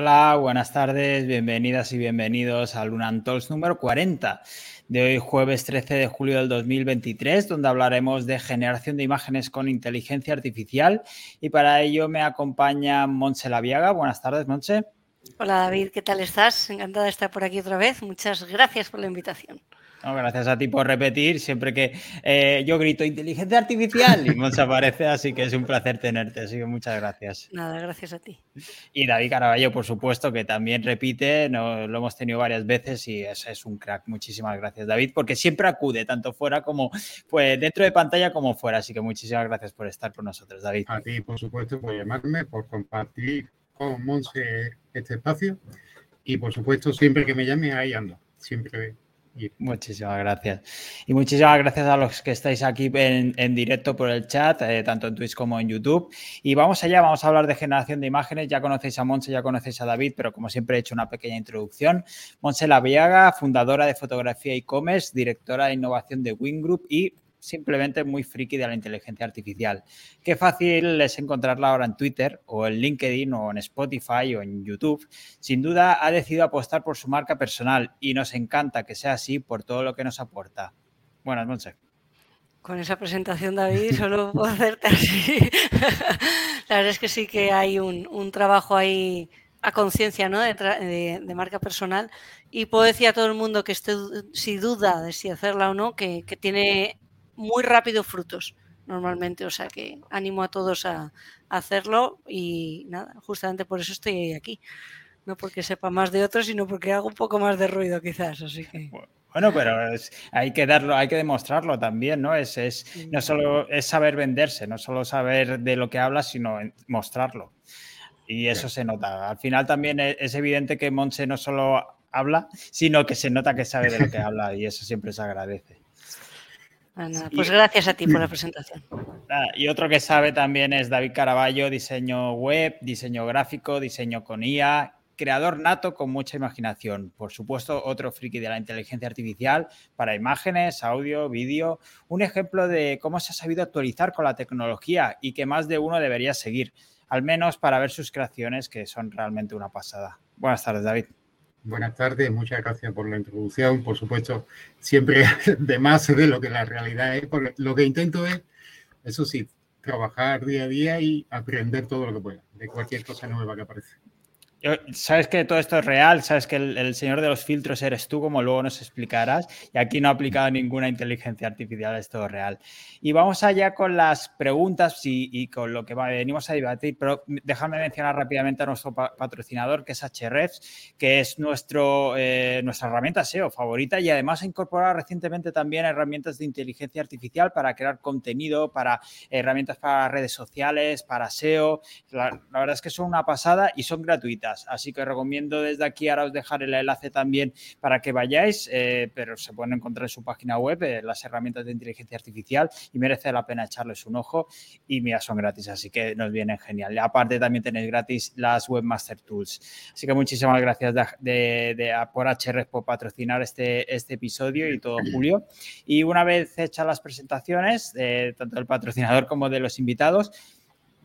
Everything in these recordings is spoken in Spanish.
Hola, buenas tardes, bienvenidas y bienvenidos al Lunan Talks número 40 de hoy jueves 13 de julio del 2023, donde hablaremos de generación de imágenes con inteligencia artificial y para ello me acompaña Montse Laviaga. Buenas tardes, Montse. Hola David, ¿qué tal estás? Encantada de estar por aquí otra vez. Muchas gracias por la invitación gracias a ti por repetir. Siempre que eh, yo grito inteligencia artificial y aparece, así que es un placer tenerte. Así que muchas gracias. Nada, gracias a ti. Y David Caraballo, por supuesto, que también repite, no, lo hemos tenido varias veces y es, es, un crack. Muchísimas gracias, David, porque siempre acude, tanto fuera como pues, dentro de pantalla como fuera. Así que muchísimas gracias por estar con nosotros, David. A ti, por supuesto, por llamarme, por compartir con Monse este espacio. Y por supuesto, siempre que me llame, ahí ando. Siempre Muchísimas gracias. Y muchísimas gracias a los que estáis aquí en, directo por el chat, eh, tanto en Twitch como en YouTube. Y vamos allá, vamos a hablar de generación de imágenes. Ya conocéis a Monse, ya conocéis a David, pero como siempre he hecho una pequeña introducción. Monse Laviaga, fundadora de fotografía e-commerce, directora de innovación de Wing Group y simplemente muy friki de la inteligencia artificial. Qué fácil es encontrarla ahora en Twitter o en LinkedIn o en Spotify o en YouTube. Sin duda ha decidido apostar por su marca personal y nos encanta que sea así por todo lo que nos aporta. Buenas noches. Con esa presentación, David, solo puedo hacerte así. la verdad es que sí que hay un, trabajo ahí a conciencia ¿no? de, marca personal y puedo decir a todo el mundo que esté sin duda de si hacerla o no, que, que tiene muy rápido frutos normalmente, o sea que animo a todos a, hacerlo y nada, justamente por eso estoy aquí. No porque sepa más de otros, sino porque hago un poco más de ruido quizás, así que... Bueno, pero hay que darlo, hay que demostrarlo también, ¿no? Es, es, no solo es saber venderse, no solo saber de lo que hablas, sino mostrarlo. Y eso se nota. Al final también e, es evidente que Monse no solo habla, sino que se nota que sabe de lo que habla y eso siempre se agradece. Ah, pues gracias a ti por la presentación. Y otro que sabe también es David Caraballo, diseño web, diseño gráfico, diseño con IA, creador nato con mucha imaginación. Por supuesto, otro friki de la inteligencia artificial para imágenes, audio, vídeo. Un ejemplo de cómo se ha sabido actualizar con la tecnología y que más de uno debería seguir, al menos para ver sus creaciones que son realmente una pasada. Buenas tardes, David. Buenas tardes, muchas gracias por la introducción. Por supuesto, siempre de más de lo que la realidad es. lo que intento es, eso sí, trabajar día a día y aprender todo lo que pueda de cualquier cosa nueva que aparece. Sabes que todo esto es real, sabes que el, señor de los filtros eres tú, como luego nos explicarás, y aquí no ha aplicado ninguna inteligencia artificial, es todo real. Y vamos allá con las preguntas y, con lo que venimos a debatir, pero déjame mencionar rápidamente a nuestro patrocinador, que es HREFs, que es nuestro, eh, nuestra herramienta SEO favorita y además ha incorporado recientemente también herramientas de inteligencia artificial para crear contenido, para herramientas para redes sociales, para SEO. la verdad es que son una pasada y son gratuitas. Así que recomiendo desde aquí, ahora os dejaré el enlace también para que vayáis, eh, pero se pueden encontrar en su página web eh, las herramientas de inteligencia artificial y merece la pena echarles un ojo y mira, son gratis, así que nos vienen genial. Aparte también tenéis gratis las Webmaster Tools. Así que muchísimas gracias de, por HR por patrocinar este, este episodio y todo Julio. Y una vez hechas las presentaciones, eh, tanto del patrocinador como de los invitados,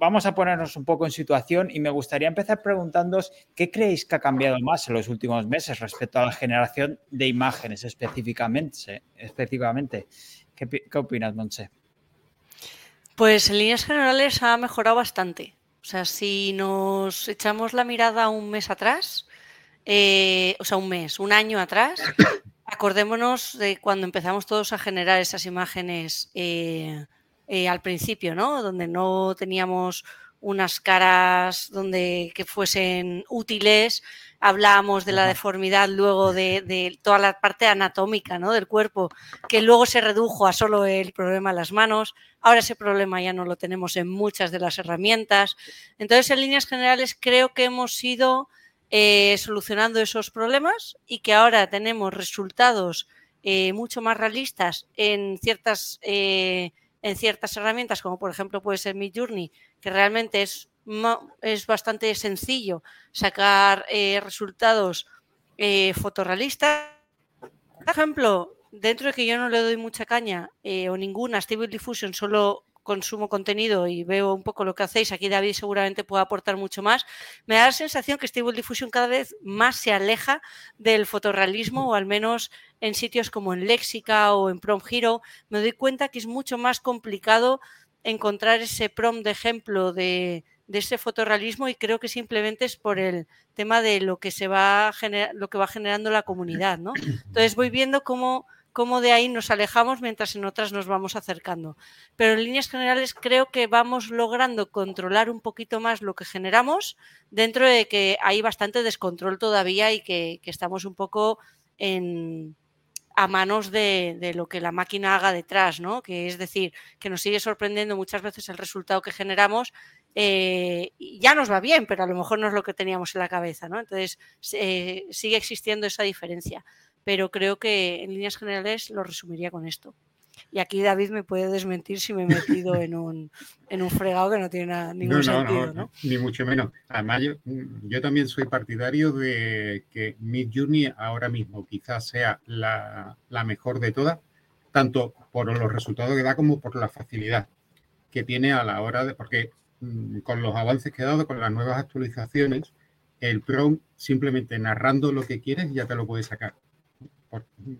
vamos a ponernos un poco en situación y me gustaría empezar preguntándoos qué creéis que ha cambiado más en los últimos meses respecto a la generación de imágenes específicamente. específicamente. ¿Qué, qué opinas, Monse? Pues en líneas generales ha mejorado bastante. O sea, si nos echamos la mirada un mes atrás, eh, o sea, un mes, un año atrás, acordémonos de cuando empezamos todos a generar esas imágenes eh, eh, al principio, ¿no? Donde no teníamos unas caras donde que fuesen útiles, hablábamos de la deformidad luego de, toda la parte anatómica ¿no? del cuerpo, que luego se redujo a solo el problema de las manos, ahora ese problema ya no lo tenemos en muchas de las herramientas. Entonces, en líneas generales, creo que hemos ido eh, solucionando esos problemas y que ahora tenemos resultados eh, mucho más realistas en ciertas en ciertas herramientas, como por ejemplo puede ser Midjourney, que realmente es, es bastante sencillo sacar eh, resultados eh, fotorrealistas. Por ejemplo, dentro de que yo no le doy mucha caña eh, o ninguna Stable Diffusion, solo consumo contenido y veo un poco lo que hacéis, aquí David seguramente puede aportar mucho más, me da la sensación que Stable Diffusion cada vez más se aleja del fotorrealismo o al menos en sitios como en Lexica o en Prom Hero, me doy cuenta que es mucho más complicado encontrar ese prom de ejemplo de, ese fotorrealismo y creo que simplemente es por el tema de lo que se va lo que va generando la comunidad, ¿no? Entonces voy viendo cómo cómo de ahí nos alejamos mientras en otras nos vamos acercando. Pero en líneas generales creo que vamos logrando controlar un poquito más lo que generamos dentro de que hay bastante descontrol todavía y que, estamos un poco a manos de, lo que la máquina haga detrás, ¿no? Que es decir, que nos sigue sorprendiendo muchas veces el resultado que generamos. Eh, ya nos va bien, pero a lo mejor no es lo que teníamos en la cabeza, ¿no? Entonces eh, sigue existiendo esa diferencia pero creo que en líneas generales lo resumiría con esto. Y aquí David me puede desmentir si me he metido en un, en un fregado que no tiene ningún sentido. No, Ni mucho menos. Además, yo, también soy partidario de que Mid Journey ahora mismo quizás sea la, la, mejor de todas, tanto por los resultados que da como por la facilidad que tiene a la hora de. Porque mm, con los avances que ha dado, con las nuevas actualizaciones, el Chrome simplemente narrando lo que quieres ya te lo puede sacar.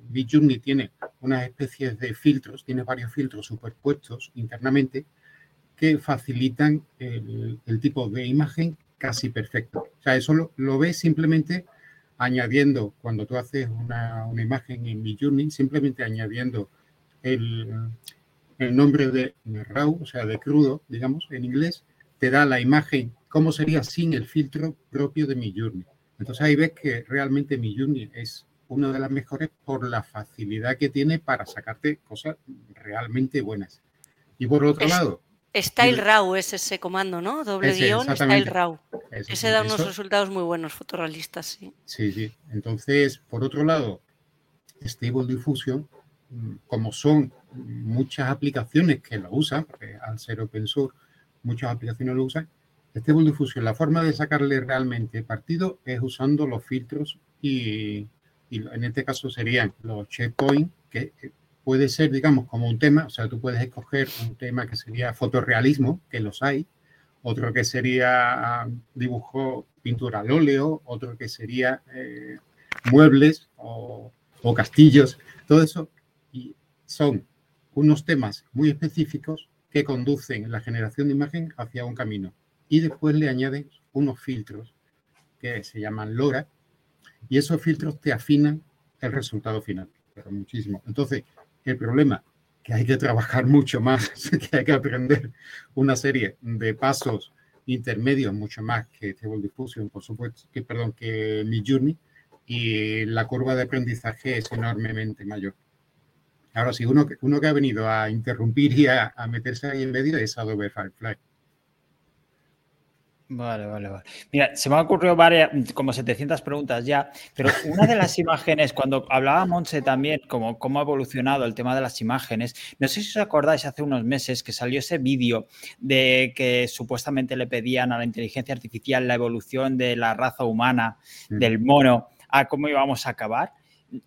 Midjourney tiene unas especies de filtros, tiene varios filtros superpuestos internamente que facilitan el, tipo de imagen casi perfecto. O sea, eso lo, ves simplemente añadiendo, cuando tú haces una, imagen en Midjourney, simplemente añadiendo el, nombre de, RAW, o sea, de crudo, digamos, en inglés, te da la imagen como sería sin el filtro propio de Midjourney. Entonces ahí ves que realmente Midjourney es una de las mejores por la facilidad que tiene para sacarte cosas realmente buenas. Y por otro lado... Style RAW es ese comando, ¿no? Doble guion, Style RAW. ese da unos resultados muy buenos, fotorrealistas, sí. Sí, sí. Entonces, por otro lado, Stable Diffusion, mm, como son muchas aplicaciones que lo usan, porque al ser open source, muchas aplicaciones lo usan, Stable Diffusion, la forma de sacarle realmente partido es usando los filtros y, y en este caso serían los checkpoints, que puede ser, digamos, como un tema, o sea, tú puedes escoger un tema que sería fotorrealismo, que los hay, otro que sería dibujo, pintura al óleo, otro que sería eh, muebles o, o, castillos, todo eso, y son unos temas muy específicos que conducen la generación de imagen hacia un camino. Y después le añades unos filtros que se llaman LoRa, y esos filtros te afinan el resultado final, pero muchísimo. Entonces, el problema que hay que trabajar mucho más, que hay que aprender una serie de pasos intermedios mucho más que Stable Diffusion, por supuesto, que perdón, que mi Journey, y la curva de aprendizaje es enormemente mayor. Ahora, si uno, uno que ha venido a interrumpir y a, a meterse ahí en medio es Adobe Firefly. Vale, vale, vale. Mira, se me han ocurrido varias, como 700 preguntas ya, pero una de las imágenes, cuando hablaba Monse también, como cómo ha evolucionado el tema de las imágenes, no sé si os acordáis hace unos meses que salió ese vídeo de que supuestamente le pedían a la inteligencia artificial la evolución de la raza humana, mm. del mono, a cómo íbamos a acabar.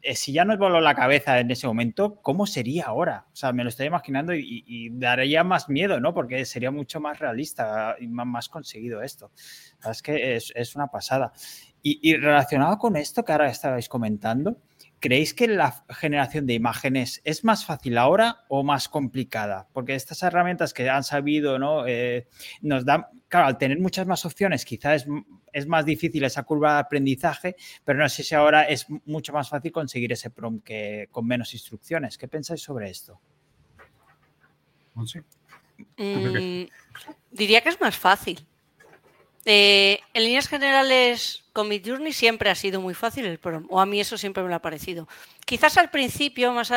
Eh, si ya nos voló la cabeza en ese momento, ¿cómo sería ahora? O sea, me lo estoy imaginando y, daría más miedo, ¿no? Porque sería mucho más realista y más, conseguido esto. Es que es, una pasada. Y, relacionado con esto que ahora estabais comentando, ¿creéis que la generación de imágenes es más fácil ahora o más complicada? Porque estas herramientas que han sabido, ¿no? Eh, nos dan, claro, al tener muchas más opciones, quizás es es más difícil esa curva de aprendizaje, pero no sé si ahora es mucho más fácil conseguir ese prompt que con menos instrucciones. ¿Qué pensáis sobre esto? Mm, diría que es más fácil. Eh, en líneas generales, con Midjourney siempre ha sido muy fácil el prompt, o a mí eso siempre me lo ha parecido. Quizás al principio, más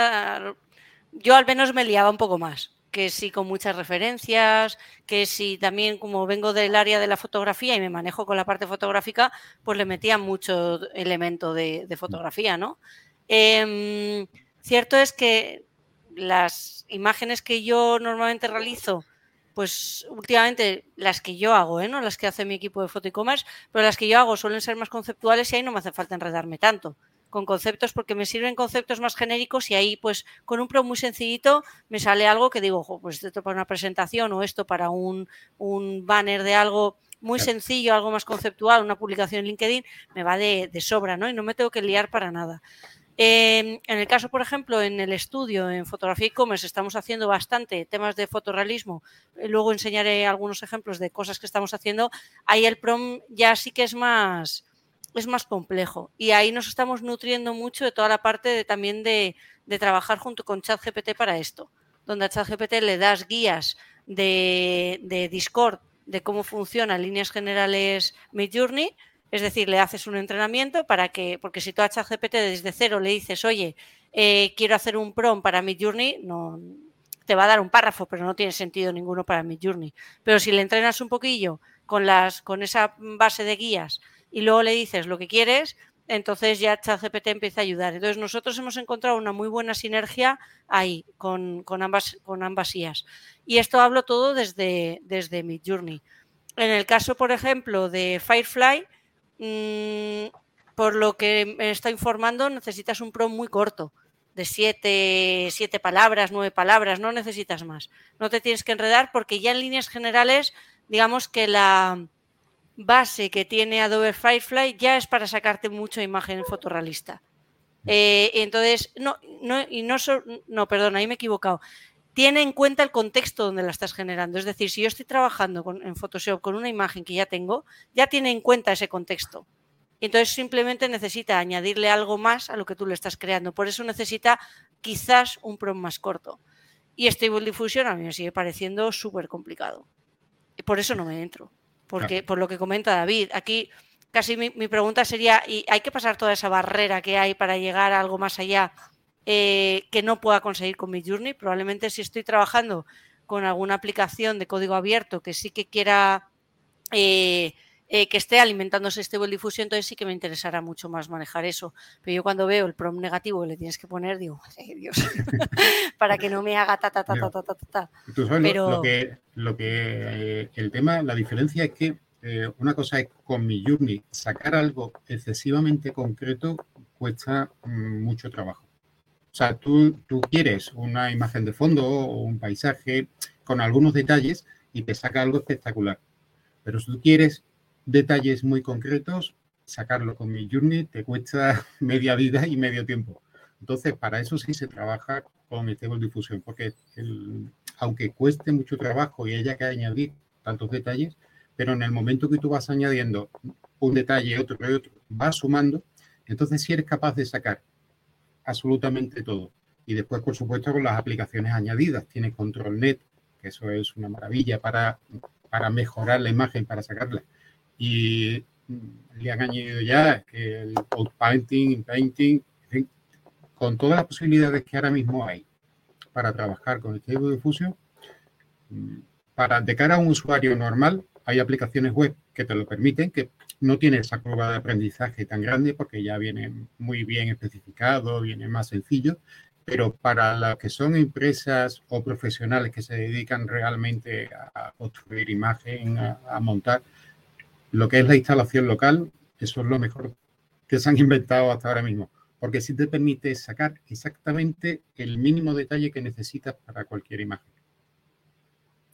yo al menos me liaba un poco más que si con muchas referencias, que si también como vengo del área de la fotografía y me manejo con la parte fotográfica, pues le metía mucho elemento de, fotografía, ¿no? Em, cierto es que las imágenes que yo normalmente realizo, pues últimamente las que yo hago, ¿eh? no las que hace mi equipo de foto e-commerce, pero las que yo hago suelen ser más conceptuales y ahí no me hace falta enredarme tanto. Con conceptos porque me sirven conceptos más genéricos y ahí pues con un pro muy sencillito me sale algo que digo, pues esto para una presentación o esto para un, un banner de algo muy sencillo, algo más conceptual, una publicación en LinkedIn, me va de, de sobra, ¿no? Y no me tengo que liar para nada. Em, en el caso, por ejemplo, en el estudio en fotografía e-commerce estamos haciendo bastante temas de fotorrealismo. Eh, luego enseñaré algunos ejemplos de cosas que estamos haciendo. Ahí el prom ya sí que es más, es más complejo. Y ahí nos estamos nutriendo mucho de toda la parte de, también de, trabajar junto con ChatGPT para esto, donde a ChatGPT le das guías de, de Discord de cómo funciona líneas generales Midjourney es decir, le haces un entrenamiento para que, porque si tú a ChatGPT desde cero le dices, oye, eh, quiero hacer un prom para mi journey, no, te va a dar un párrafo, pero no tiene sentido ninguno para mi journey. Pero si le entrenas un poquillo con, las, con esa base de guías y luego le dices lo que quieres, entonces ya ChatGPT empieza a ayudar. Entonces nosotros hemos encontrado una muy buena sinergia ahí con, ambas, con ambas IAs. Y esto hablo todo desde, desde Midjourney. En el caso, por ejemplo, de Firefly, Mm, por lo que me está informando, necesitas un pro muy corto, de siete, siete palabras, nueve palabras, no necesitas más. No te tienes que enredar porque ya en líneas generales, digamos que la base que tiene Adobe Firefly ya es para sacarte mucha imagen fotorrealista. Eh, entonces, no, no, y no, no, perdón, ahí me he equivocado. Tiene en cuenta el contexto donde la estás generando. Es decir, si yo estoy trabajando en Photoshop con una imagen que ya tengo, ya tiene en cuenta ese contexto. Entonces simplemente necesita añadirle algo más a lo que tú le estás creando. Por eso necesita quizás un prompt más corto. Y Stable Diffusion a mí me sigue pareciendo súper complicado. Por eso no me entro. Porque, por lo que comenta David, aquí casi mi, pregunta sería, ¿y hay que pasar toda esa barrera que hay para llegar a algo más allá eh, que no pueda conseguir con mi Journey. Probablemente si estoy trabajando con alguna aplicación de código abierto que sí que quiera eh, eh, que esté alimentándose Stable Diffusion, entonces sí que me interesará mucho más manejar eso. Pero yo cuando veo el prom negativo que le tienes que poner, digo, Dios, para que no me haga ta ta ta ta ta ta ta. Pero... lo, que, lo que el tema, la diferencia es que una cosa es con mi Journey, sacar algo excesivamente concreto cuesta mm, mucho trabajo. O sea, tú, tú quieres una imagen de fondo o un paisaje con algunos detalles y te saca algo espectacular. Pero si tú quieres detalles muy concretos, sacarlo con mi Journey te cuesta media vida y medio tiempo. Entonces, para eso sí se trabaja con Stable Diffusion, porque aunque cueste mucho trabajo y haya que añadir tantos detalles, pero en el momento que tú vas añadiendo un detalle, otro y otro, vas sumando, entonces si eres capaz de sacar absolutamente todo. Y después, por supuesto, con las aplicaciones añadidas. Tiene ControlNet, que eso es una maravilla para, para mejorar la imagen, para sacarla. Y le han añadido ya el outpainting, painting, con todas las posibilidades que ahora mismo hay para trabajar con este tipo de fusión. Para, de cara a un usuario normal, hay aplicaciones web que te lo permiten, que no tiene esa curva de aprendizaje tan grande porque ya viene muy bien especificado, viene más sencillo, pero para las que son empresas o profesionales que se dedican realmente a construir imagen, a, montar, lo que es la instalación local, eso es lo mejor que se han inventado hasta ahora mismo, porque sí te permite sacar exactamente el mínimo detalle que necesitas para cualquier imagen.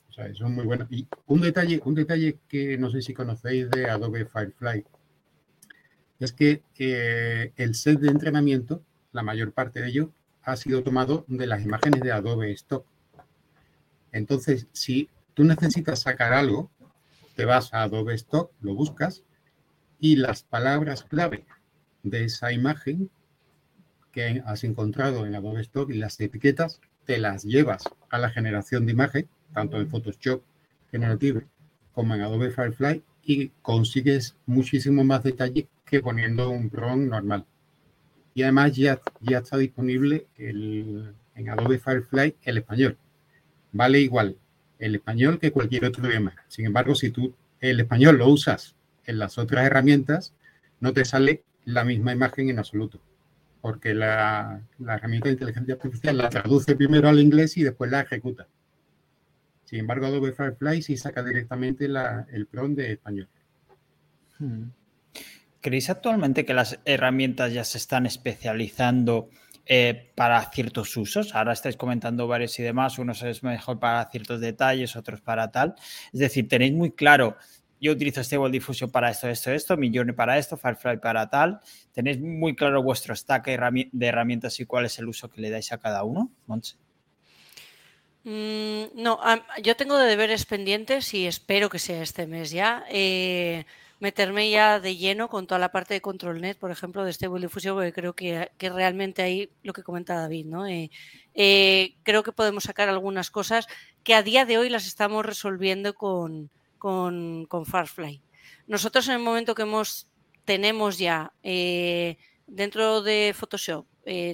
O sea, eso es muy bueno. Y un detalle, un detalle que no sé si conocéis de Adobe Firefly es que eh, el set de entrenamiento, la mayor parte de ello, ha sido tomado de las imágenes de Adobe Stock. Entonces, si tú necesitas sacar algo, te vas a Adobe Stock, lo buscas y las palabras clave de esa imagen que has encontrado en Adobe Stock y las etiquetas, te las llevas a la generación de imagen tanto en Photoshop Generative como en Adobe Firefly y consigues muchísimo más detalle que poniendo un prompt normal. Y además ya, ya está disponible en Adobe Firefly el español. Vale igual el español que cualquier otro idioma. Sin embargo, si tú el español lo usas en las otras herramientas, no te sale la misma imagen en absoluto. Porque la, la herramienta de inteligencia artificial la traduce primero al inglés y después la ejecuta. Sin embargo, Adobe Firefly sí saca directamente el prompt de español. Hmm. ¿creéis actualmente que las herramientas ya se están especializando eh, para ciertos usos? Ahora estáis comentando varios y demás, unos es mejor para ciertos detalles, otros para tal. Es decir, tenéis muy claro, yo utilizo Stable Diffusion para esto, esto, esto, mi para esto, Firefly para tal. ¿Tenéis muy claro vuestro stack de herramientas y cuál es el uso que le dais a cada uno, Montse? Mm, no, yo tengo de deberes pendientes y espero que sea este mes ya. Eh, meterme ya de lleno con toda la parte de ControlNet, por ejemplo, de Stable Diffusion, porque creo que, realmente ahí lo que comenta David, ¿no? Eh, eh, creo que podemos sacar algunas cosas que a día de hoy las estamos resolviendo con, con, con Farfly. Nosotros en el momento que hemos, tenemos ya dentro de Photoshop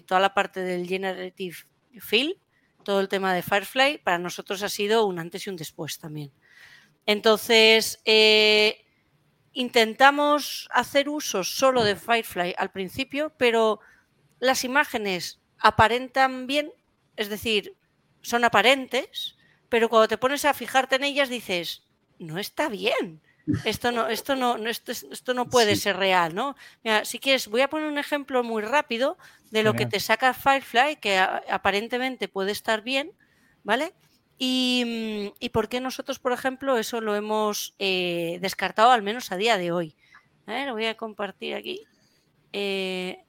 toda la parte del Generative Fill, todo el tema de Firefly para nosotros ha sido un antes y un después también. Entonces, eh, intentamos hacer uso solo de Firefly al principio, pero las imágenes aparentan bien, es decir, son aparentes, pero cuando te pones a fijarte en ellas dices, no está bien. Esto no, esto no, esto, esto no puede ser real, ¿no? Mira, si quieres, voy a poner un ejemplo muy rápido de lo que te saca Firefly, que aparentemente puede estar bien, ¿vale? Y, por qué nosotros, por ejemplo, eso lo hemos eh, descartado al menos a día de hoy. A ver, lo voy a compartir aquí. Eh,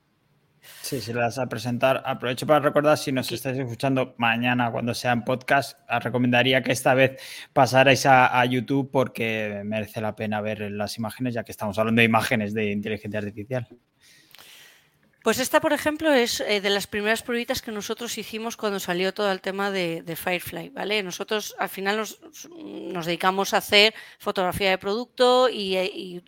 Sí, si las a presentar. Aprovecho para recordar, si nos estáis escuchando mañana cuando sea en podcast, os recomendaría que esta vez pasarais a, YouTube porque merece la pena ver las imágenes, ya que estamos hablando de imágenes de inteligencia artificial. Pues esta, por ejemplo, es eh, de las primeras pruebas que nosotros hicimos cuando salió todo el tema de, Firefly, ¿vale? Nosotros al final nos, dedicamos a hacer fotografía de producto y, y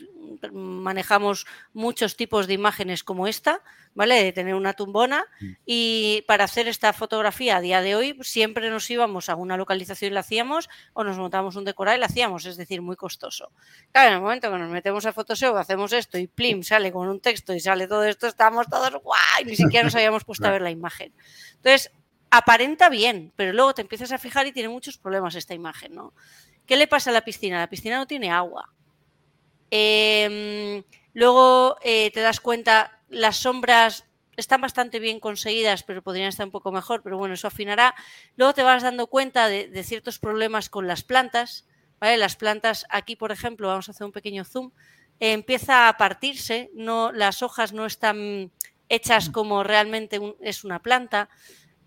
manejamos muchos tipos de imágenes como esta, ¿vale? De tener una tumbona. Mm. Y para hacer esta fotografía a día de hoy, siempre nos íbamos a una localización y la hacíamos, o nos montamos un decorado y la hacíamos, es decir, muy costoso. Claro, en el momento que nos metemos a Photoshop, hacemos esto y plim, sale con un texto y sale todo esto, estamos todos guay, ni siquiera nos habíamos puesto a ver la imagen. Entonces, aparenta bien, pero luego te empiezas a fijar y tiene muchos problemas esta imagen, ¿no? ¿Qué le pasa a la piscina? La piscina no tiene agua. Em, luego eh, te das cuenta, las sombras están bastante bien conseguidas, pero podrían estar un poco mejor, pero bueno, eso afinará. Luego te vas dando cuenta de, ciertos problemas con las plantas, ¿vale? Las plantas, aquí por ejemplo, vamos a hacer un pequeño zoom, empieza a partirse, no, las hojas no están hechas como realmente es una planta,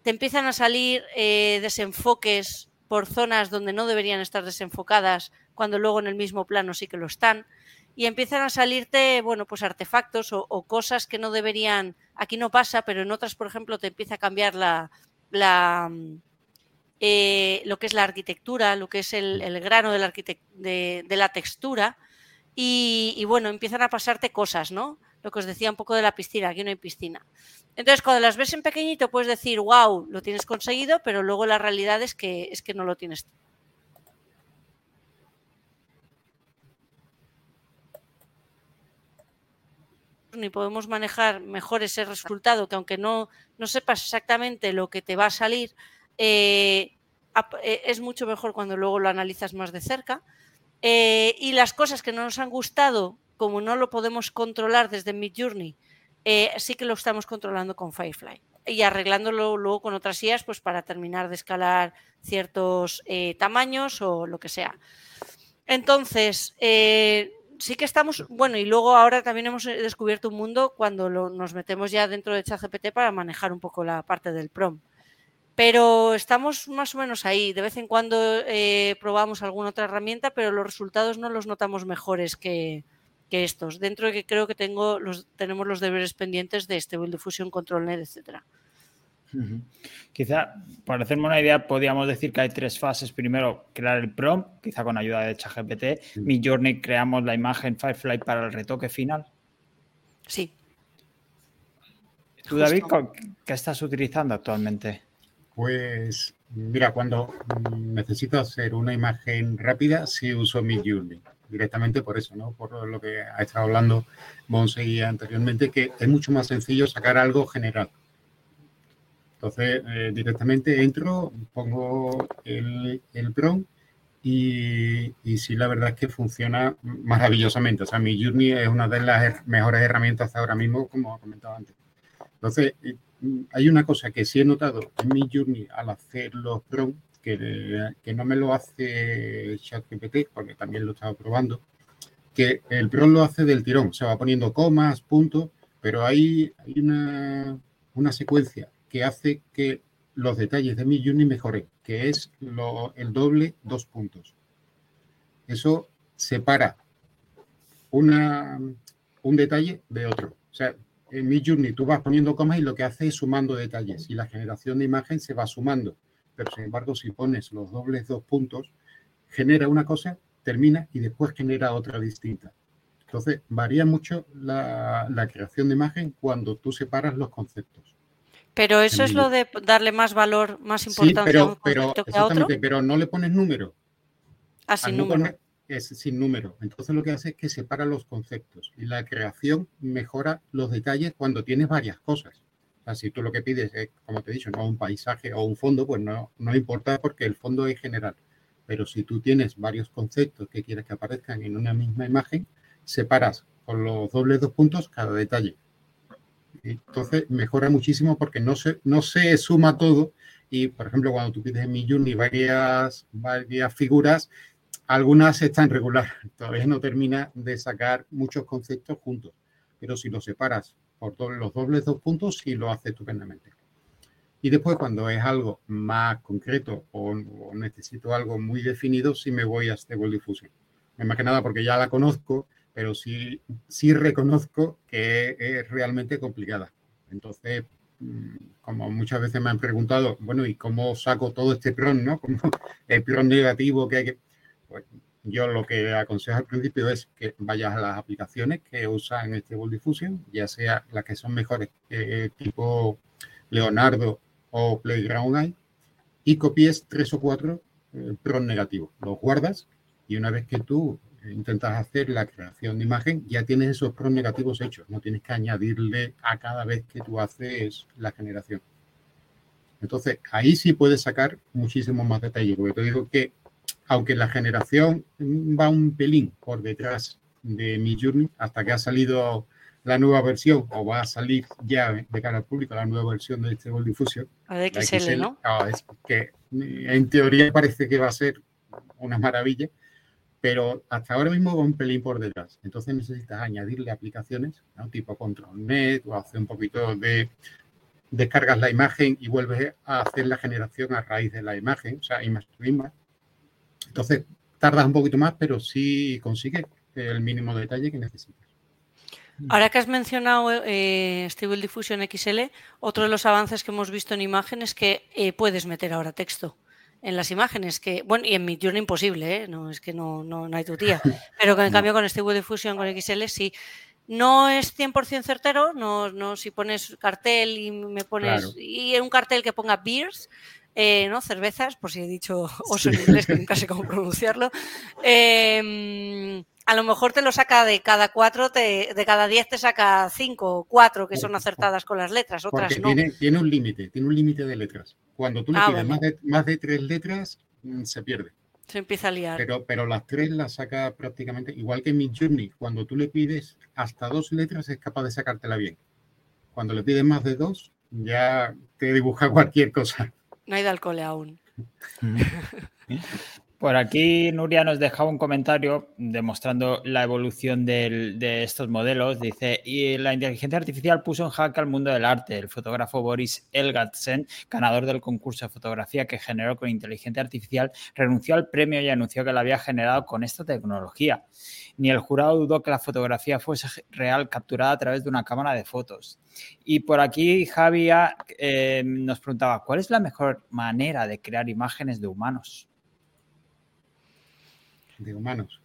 te empiezan a salir eh, desenfoques por zonas donde no deberían estar desenfocadas, cuando luego en el mismo plano sí que lo están y empiezan a salirte, bueno, pues artefactos o, cosas que no deberían, aquí no pasa, pero en otras, por ejemplo, te empieza a cambiar la, la eh, lo que es la arquitectura, lo que es el, grano de la, de, la textura y, bueno, empiezan a pasarte cosas, ¿no? Lo que os decía un poco de la piscina, aquí no hay piscina. Entonces, cuando las ves en pequeñito, puedes decir, wow, lo tienes conseguido, pero luego la realidad es que, es que no lo tienes ni podemos manejar mejor ese resultado, que aunque no, no sepas exactamente lo que te va a salir, eh, eh, es mucho mejor cuando luego lo analizas más de cerca. Eh, y las cosas que no nos han gustado, como no lo podemos controlar desde Midjourney, sí que lo estamos controlando con Firefly y arreglándolo luego con otras IAs pues para terminar de escalar ciertos tamaños o lo que sea. Entonces, sí que estamos, bueno, y luego ahora también hemos eh, descubierto un mundo cuando nos metemos ya dentro de ChatGPT para manejar un poco la parte del prom. Pero estamos más o menos ahí. De vez en cuando eh, probamos alguna otra herramienta, pero los resultados no los notamos mejores que, estos. Dentro de que creo que tengo los, tenemos los deberes pendientes de Build Diffusion, ControlNet, etcétera. Quizá, para hacerme una idea, podríamos decir que hay tres fases. Primero, crear el prompt, quizá con ayuda de ChatGPT. Mi Journey creamos la imagen Firefly para el retoque final. Sí. ¿Tú, David, qué estás utilizando actualmente? Pues, mira, cuando necesito hacer una imagen rápida, sí uso mi Journey. Directamente por eso, ¿no? Por lo que ha estado hablando Monse anteriormente, que es mucho más sencillo sacar algo general. Entonces, eh, directamente entro, pongo el, el prompt Y, y, sí, la verdad es que funciona maravillosamente. O sea, mi Journey es una de las mejores herramientas ahora mismo, como comentaba antes. Entonces, hay una cosa que sí he notado en mi Journey al hacer los prompts, que, que, no me lo hace ChatGPT, porque también lo he estado probando, que el prompt lo hace del tirón, se va poniendo comas, puntos, pero hay, hay una, una secuencia que hace que los detalles de mi Journey mejoren, que es lo, el doble dos puntos. Eso separa una, un detalle de otro. O sea, en mi Journey tú vas poniendo comas y lo que hace es sumando detalles y la generación de imagen se va sumando. Pero sin embargo, si pones los dobles dos puntos, genera una cosa, termina y después genera otra distinta. Entonces, varía mucho la creación de imagen cuando tú separas los conceptos. Pero eso es lo de darle más valor, más importancia sí, pero, a un pero, que a otro. Pero no le pones número. Ah, sin número. Poner, es sin número. Entonces lo que hace es que separa los conceptos y la creación mejora los detalles cuando tienes varias cosas. O sea, si tú lo que pides es, como te he dicho, no un paisaje o un fondo, pues no, no importa porque el fondo es general. Pero si tú tienes varios conceptos que quieres que aparezcan en una misma imagen, separas con los dobles dos puntos cada detalle. Entonces mejora muchísimo porque no se, no se suma todo y, por ejemplo, cuando tú pides en mi Journey varias, varias figuras, algunas están regular, todavía no termina de sacar muchos conceptos juntos, pero si los separas por doble, los dobles dos puntos, sí lo hace estupendamente. Y después, cuando es algo más concreto o, o necesito algo muy definido, sí me voy a Stable Diffusion. Más que nada porque ya la conozco, pero sí, sí reconozco que es realmente complicada. Entonces, mm, como muchas veces me han preguntado, bueno, ¿y cómo saco todo este PRON, no? Como el PRON negativo que hay que pues yo lo que aconsejo al principio es que vayas a las aplicaciones que usan Stable Diffusion, ya sea las que son mejores, eh, tipo Leonardo o Playground Eye, y copies tres o cuatro eh, pros negativos. Los guardas y una vez que tú intentas hacer la creación de imagen, ya tienes esos pros negativos hechos. No tienes que añadirle a cada vez que tú haces la generación. Entonces, ahí sí puedes sacar muchísimo más detalle, porque te digo que aunque la generación va un pelín por detrás de mi Journey, hasta que ha salido la nueva versión, o va a salir ya de cara al público la nueva versión de este Gold Diffusion. A de XL, XL ¿no? Ah, es que en teoría parece que va a ser una maravilla, pero hasta ahora mismo va un pelín por detrás. Entonces necesitas añadirle aplicaciones, tipo ControlNet, o hacer un poquito de descargas la imagen y vuelves a hacer la generación a raíz de la imagen, o sea, image to image entonces, tardas un poquito más, pero sí consigues el mínimo detalle que necesitas. Ahora que has mencionado eh, Stable Diffusion XL, otro de los avances que hemos visto en imágenes es que eh, puedes meter ahora texto en las imágenes, que bueno, y en mi Journey imposible, ¿eh? no es que no, no, no hay tu tía, pero que en cambio con Stable Diffusion con XL sí. No es 100% certero, no, no si pones cartel y me pones Claro. y un cartel que ponga beers, eh, ¿no? Cervezas, por si he dicho oso en inglés, que nunca sé cómo pronunciarlo. Eh, a lo mejor te lo saca de cada cuatro, te- de cada diez te saca cinco o cuatro que son acertadas con las letras, otras Porque no. tiene, tiene un límite, tiene un límite de letras. Cuando tú le Ah, pides más, de, más de tres letras, mm, se pierde. Se empieza a liar. Pero, pero las tres las saca prácticamente, igual que en mi Journey, cuando tú le pides hasta dos letras, es capaz de sacártela bien. Cuando le pides más de dos, ya te dibuja cualquier cosa. No hay de alcohol aún. Por aquí Nuria nos dejaba un comentario demostrando la evolución de estos modelos. Dice, y la inteligencia artificial puso en jaque al mundo del arte. El fotógrafo Boris Elgatsen, ganador del concurso de fotografía que generó con inteligencia artificial, renunció al premio y anunció que la había generado con esta tecnología. Ni el jurado dudó que la fotografía fuese real capturada a través de una cámara de fotos. Y por aquí Javier eh, nos preguntaba, ¿cuál es la mejor manera de crear imágenes de humanos? De humanos.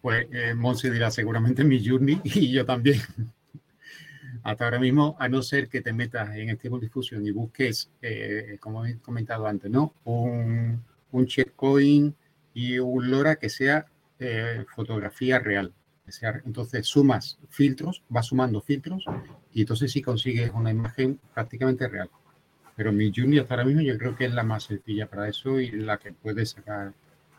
Pues eh, Monse dirá seguramente mi Journey y yo también. Hasta ahora mismo, a no ser que te metas en Stable Diffusion y busques, eh, como he comentado antes, ¿no? Un, un checkpoint y un LoRa que sea eh, fotografía real. Que sea- entonces sumas filtros, vas sumando filtros y entonces sí consigues una imagen prácticamente real. Pero mi Juni hasta ahora mismo yo creo que es la más sencilla para eso y la que puedes sacar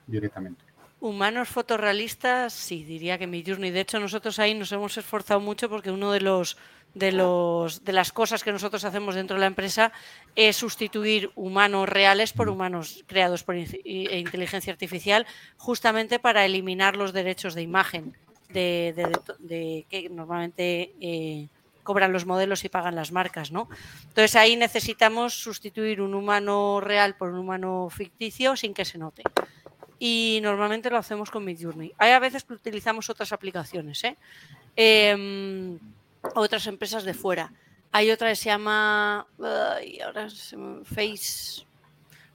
directamente. Humanos fotorrealistas, sí, diría que mi Journey. De hecho, nosotros ahí nos hemos esforzado mucho porque uno de los de los de las cosas que nosotros hacemos dentro de la empresa es sustituir humanos reales por humanos creados por e inteligencia artificial, justamente para eliminar los derechos de imagen de, que normalmente eh, cobran los modelos y pagan las marcas, ¿no? Entonces ahí necesitamos sustituir un humano real por un humano ficticio sin que se note y normalmente lo hacemos con Midjourney. Hay a veces que utilizamos otras aplicaciones, ¿eh? Em, otras empresas de fuera. Hay otra que se llama ahora Face.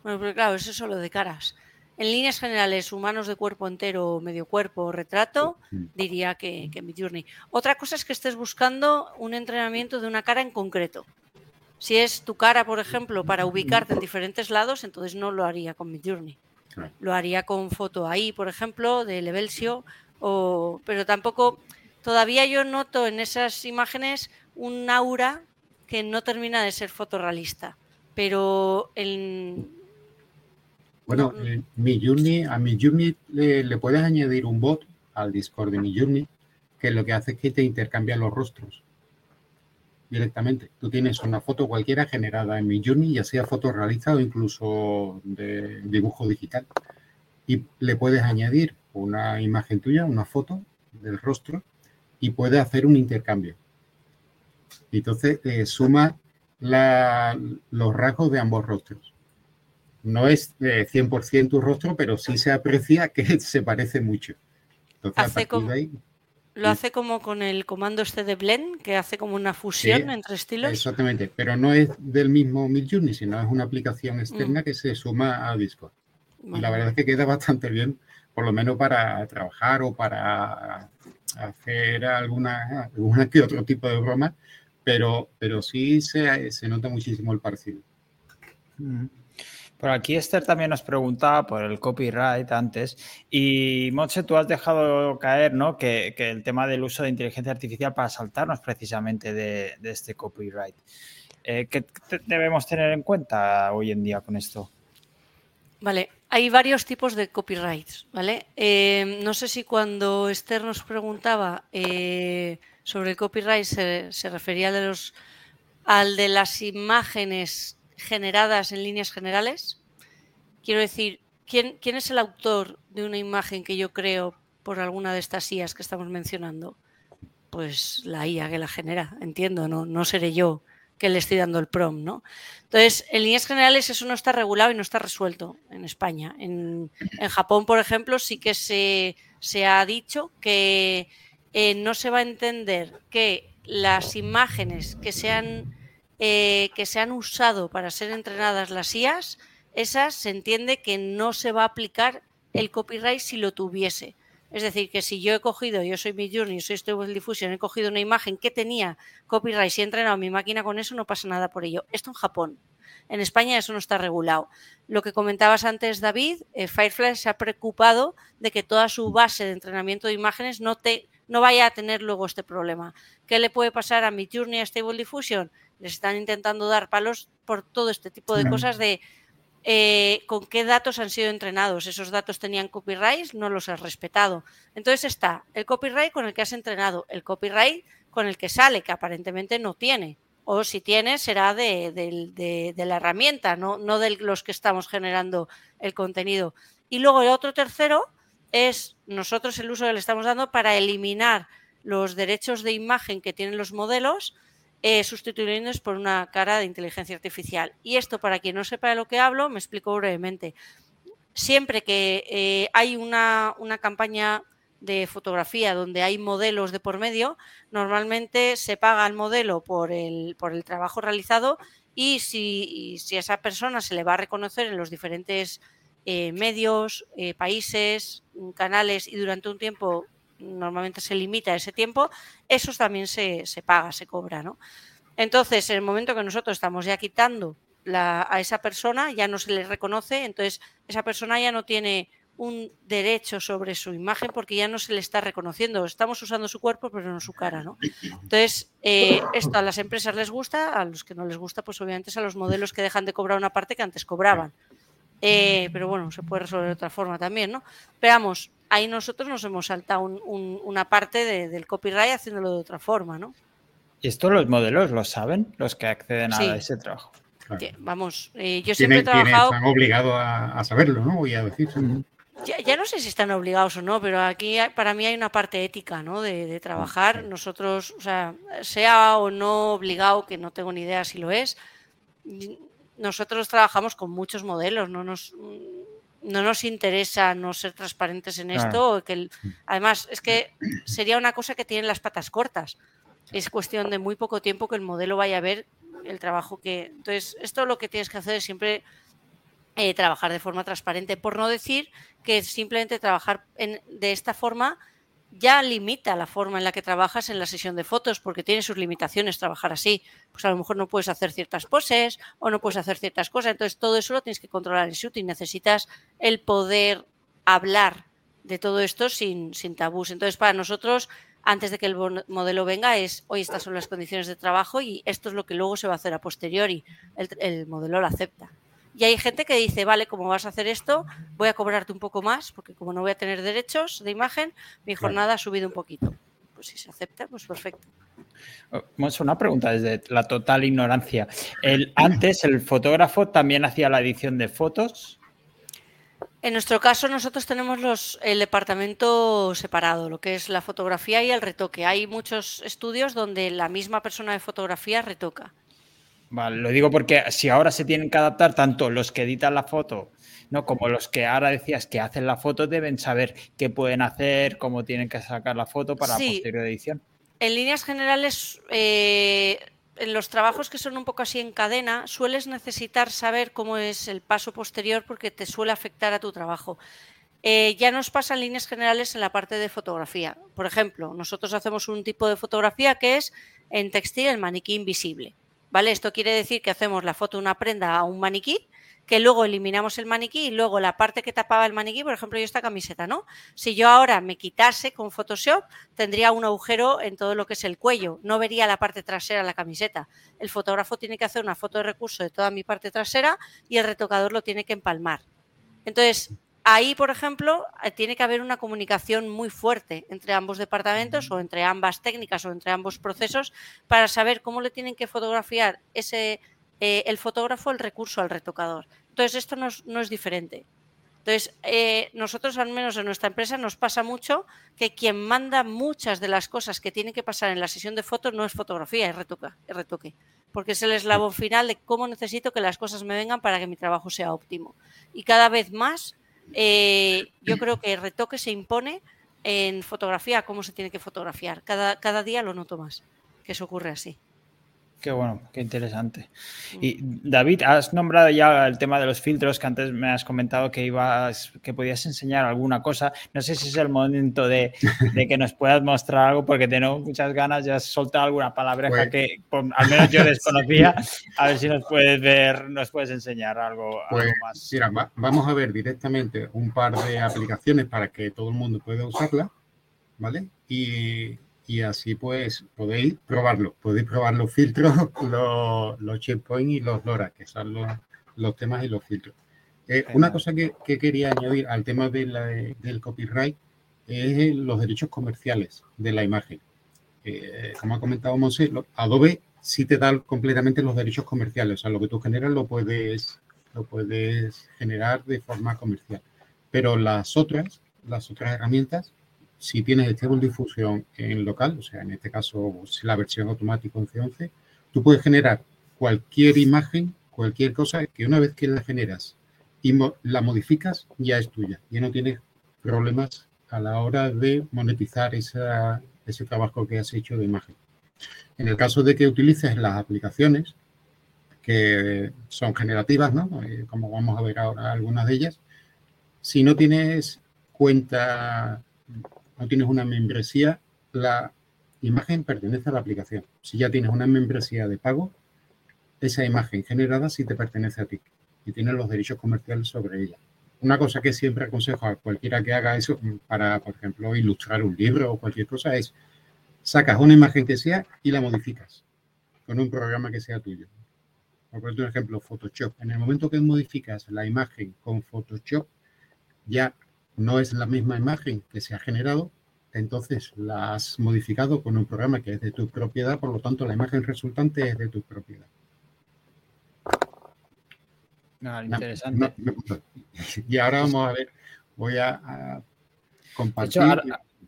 Bueno, pero claro, eso es solo de caras. En líneas generales, humanos de cuerpo entero, medio cuerpo, retrato, diría que, que Midjourney. Otra cosa es que estés buscando un entrenamiento de una cara en concreto. Si es tu cara, por ejemplo, para ubicarte en diferentes lados, entonces no lo haría con Midjourney. Lo haría con foto ahí, por ejemplo, de Levelsio, o, pero tampoco, todavía yo noto en esas imágenes un aura que no termina de ser fotorrealista. Pero el... Bueno, eh, mi a mi Journey le, le, puedes añadir un bot al Discord de mi Journey que lo que hace es que te intercambia los rostros directamente. Tú tienes una foto cualquiera generada en mi Journey, ya sea foto realista o incluso de dibujo digital. Y le puedes añadir una imagen tuya, una foto del rostro, y puedes hacer un intercambio. Y entonces eh, suma los rasgos de ambos rostros. No es 100% eh, tu rostro, pero sí se aprecia que se parece mucho. Entonces, lo hace como con el comando este de Blend, que hace como una fusión entre estilos. Exactamente, pero no es del mismo Midjourney, sino es una aplicación externa mm. que se suma a Discord. Y la verdad es que queda bastante bien, por lo menos para trabajar o para hacer alguna, alguna que otro tipo de broma, pero, pero sí se, se nota muchísimo el parecido. Mm. Por aquí Esther también nos preguntaba por el copyright antes y Monse, tú has dejado caer ¿no? que, el tema del uso de inteligencia artificial para saltarnos precisamente de, este copyright. Eh, ¿Qué debemos tener en cuenta hoy en día con esto? Vale, hay varios tipos de copyrights, ¿vale? Eh, no sé si cuando Esther nos preguntaba eh, sobre el copyright se, se refería de los, al de las imágenes generadas en líneas generales. Quiero decir, ¿quién, ¿quién es el autor de una imagen que yo creo por alguna de estas IAs que estamos mencionando? Pues la IA que la genera, entiendo, no, no seré yo que le estoy dando el prom, ¿no? Entonces, en líneas generales eso no está regulado y no está resuelto en España. En, Japón, por ejemplo, sí que se, se ha dicho que eh, no se va a entender que las imágenes que sean eh, que se han usado para ser entrenadas las IAS, esas se entiende que no se va a aplicar el copyright si lo tuviese. Es decir, que si yo he cogido, yo soy Midjourney, soy Stable Diffusion, he cogido una imagen que tenía copyright y he entrenado mi máquina con eso, no pasa nada por ello. Esto en Japón. En España eso no está regulado. Lo que comentabas antes, David, eh, Firefly se ha preocupado de que toda su base de entrenamiento de imágenes no, vaya a tener luego este problema. ¿Qué le puede pasar a Midjourney a Stable Diffusion? Les están intentando dar palos por todo este tipo de cosas de eh, con qué datos han sido entrenados. Esos datos tenían copyright, no los has respetado. Entonces está el copyright con el que has entrenado, el copyright con el que sale, que aparentemente no tiene. O si tiene, será de, la herramienta, no, no de los que estamos generando el contenido. Y luego el otro tercero es nosotros el uso que le estamos dando para eliminar los derechos de imagen que tienen los modelos eh, por una cara de inteligencia artificial. Y esto, para quien no sepa de lo que hablo, me explico brevemente. Siempre que eh, hay una, campaña de fotografía donde hay modelos de por medio, normalmente se paga al modelo por el, por el trabajo realizado y si, si, a esa persona se le va a reconocer en los diferentes eh, medios, eh, países, canales y durante un tiempo normalmente se limita ese tiempo, eso también se, paga, se cobra, ¿no? Entonces, en el momento que nosotros estamos ya quitando a esa persona, ya no se le reconoce, entonces esa persona ya no tiene un derecho sobre su imagen porque ya no se le está reconociendo. Estamos usando su cuerpo, pero no su cara, ¿no? Entonces, eh, esto a las empresas les gusta, a los que no les gusta, pues obviamente es a los modelos que dejan de cobrar una parte que antes cobraban. Eh, pero bueno, se puede resolver de otra forma también, ¿no? Veamos, ahí nosotros nos hemos saltado una parte del copyright haciéndolo de otra forma, ¿no? ¿Y esto los modelos lo saben, los que acceden a ese trabajo? Vamos, eh, yo siempre he trabajado... Están obligados a, saberlo, ¿no? Y a decirlo. Ya, no sé si están obligados o no, pero aquí para mí hay una parte ética, ¿no? De, trabajar. Nosotros, o sea, sea o no obligado, que no tengo ni idea si lo es, nosotros trabajamos con muchos modelos, no nos, no nos interesa no ser transparentes en esto. Que además, es que sería una cosa que tienen las patas cortas. Es cuestión de muy poco tiempo que el modelo vaya a ver el trabajo que... Entonces, esto lo que tienes que hacer es siempre eh, trabajar de forma transparente, por no decir que simplemente trabajar de esta forma ya limita la forma en la que trabajas en la sesión de fotos, porque tiene sus limitaciones trabajar así. Pues a lo mejor no puedes hacer ciertas poses o no puedes hacer ciertas cosas. Entonces todo eso lo tienes que controlar en shoot y necesitas el poder hablar de todo esto sin, sin tabús. Entonces para nosotros, antes de que el modelo venga, es hoy estas son las condiciones de trabajo y esto es lo que luego se va a hacer a posteriori. El modelo lo acepta. Y hay gente que dice, vale, como vas a hacer esto, voy a cobrarte un poco más, porque como no voy a tener derechos de imagen, mi jornada ha subido un poquito. Pues si se acepta, pues perfecto. Vamos una pregunta desde la total ignorancia. El, antes, el fotógrafo también hacía la edición de fotos. En nuestro caso, nosotros tenemos los, el departamento separado, lo que es la fotografía y el retoque. Hay muchos estudios donde la misma persona de fotografía retoca. Vale, lo digo porque si ahora se tienen que adaptar tanto los que editan la foto, ¿no? Como los que ahora decías que hacen la foto, deben saber qué pueden hacer, cómo tienen que sacar la foto para posterior edición. En líneas generales, eh, en los trabajos que son un poco así en cadena, sueles necesitar saber cómo es el paso posterior porque te suele afectar a tu trabajo. Eh, ya nos pasa en líneas generales en la parte de fotografía. Por ejemplo, nosotros hacemos un tipo de fotografía que es en textil el maniquí invisible. ¿Vale? Esto quiere decir que hacemos la foto de una prenda a un maniquí, que luego eliminamos el maniquí y luego la parte que tapaba el maniquí, por ejemplo, yo esta camiseta, ¿no? Si yo ahora me quitase con Photoshop, tendría un agujero en todo lo que es el cuello, no vería la parte trasera de la camiseta. El fotógrafo tiene que hacer una foto de recurso de toda mi parte trasera y el retocador lo tiene que empalmar. Entonces, ahí, por ejemplo, eh, tiene que haber una comunicación muy fuerte entre ambos departamentos o entre ambas técnicas o entre ambos procesos para saber cómo le tienen que fotografiar ese, eh, el fotógrafo el recurso al retocador. Entonces, esto no es, diferente. Entonces, eh, nosotros, al menos en nuestra empresa, nos pasa mucho que quien manda muchas de las cosas que tienen que pasar en la sesión de fotos no es fotografía, es, retoca, es retoque. Porque es el eslabón final de cómo necesito que las cosas me vengan para que mi trabajo sea óptimo. Y cada vez más eh, yo creo que el retoque se impone en fotografía, cómo se tiene que fotografiar. Cada, cada día lo noto más, que eso ocurre así. Qué bueno, qué interesante. Mm. Y David, has nombrado ya el tema de los filtros que antes me has comentado que ibas, que podías enseñar alguna cosa. No sé si es el momento de, que nos puedas mostrar algo, porque tengo muchas ganas. Ya has soltado alguna palabreja pues que al menos yo desconocía. A ver si nos puedes ver, nos puedes enseñar algo, pues, más. Mira, vamos a ver directamente un par de aplicaciones para que todo el mundo pueda usarla, ¿vale? Y y así pues podéis probarlo, podéis probar los filtros, los, los checkpoints y los LoRa, que son los, temas y los filtros. Eh, una cosa que, quería añadir al tema del copyright es los derechos comerciales de la imagen. Eh, como ha comentado Monse, Adobe sí te da completamente los derechos comerciales, o sea, lo que tú generas lo puedes, lo puedes generar de forma comercial. Pero las otras, las otras herramientas si tienes Stable Difusión en local, o sea, en este caso la versión automática 11.11, tú puedes generar cualquier imagen, cualquier cosa que una vez que la generas y la modificas, ya es tuya. Ya no tienes problemas a la hora de monetizar esa, ese trabajo que has hecho de imagen. En el caso de que utilices las aplicaciones, que son generativas, ¿no? Eh, como vamos a ver ahora algunas de ellas, si no tienes cuenta no tienes una membresía, la imagen pertenece a la aplicación. Si ya tienes una membresía de pago, esa imagen generada sí te pertenece a ti y tienes los derechos comerciales sobre ella. una cosa que siempre aconsejo a cualquiera que haga eso para, por ejemplo, ilustrar un libro o cualquier cosa es sacas una imagen que sea y la modificas con un programa que sea tuyo. Por ejemplo, Photoshop. En el momento que modificas la imagen con Photoshop, ya no es la misma imagen que se ha generado, entonces la has modificado con un programa que es de tu propiedad, por lo tanto la imagen resultante es de tu propiedad. Ah, interesante. y ahora vamos a ver, voy a, compartir.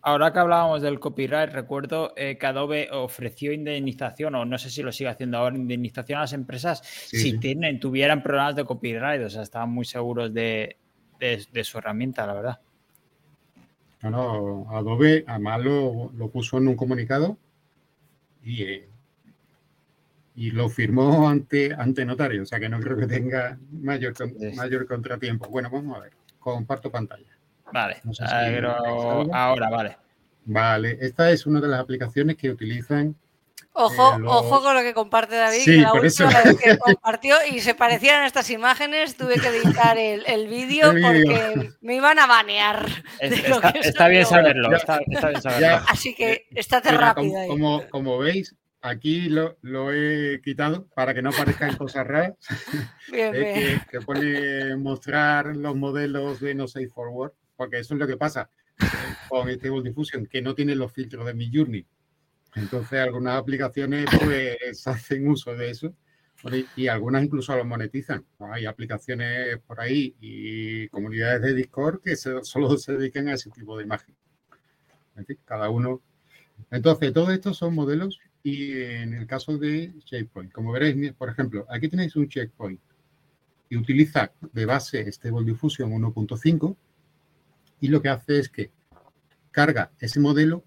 ahora, que hablábamos del copyright, recuerdo eh, que Adobe ofreció indemnización, o no sé si lo sigue haciendo ahora, indemnización a las empresas si Tienen, tuvieran problemas de copyright, o sea, estaban muy seguros de, su herramienta, la verdad. No, Adobe además lo, lo puso en un comunicado y eh, y lo firmó ante, ante notario, o sea que no creo que tenga mayor, mayor contratiempo. Bueno, vamos a ver, comparto pantalla. Vale, ahora, vale. Vale, esta es una de las aplicaciones que utilizan. Ojo, eh, ojo con lo que comparte David, sí, la última vez que compartió y se parecían estas imágenes, tuve que editar el, el vídeo porque me iban a banear. está, bien saberlo, está, bien saberlo. Así que estate rápido. como, como veis, Aquí lo, he quitado para que no parezcan cosas raras. Bien, bien. Que, pone mostrar los modelos de No Safe Forward, porque eso es lo que pasa con Stable Diffusion, que no tiene los filtros de mi Journey. Entonces, algunas aplicaciones pues hacen uso de eso y algunas incluso lo monetizan. Hay aplicaciones por ahí y comunidades de Discord que solo se dedican a ese tipo de imagen. Cada uno. Entonces, todo esto son modelos y en el caso de checkpoint, como veréis, por ejemplo, aquí tenéis un checkpoint y utiliza de base Stable Diffusion 1.5 y lo que hace es que carga ese modelo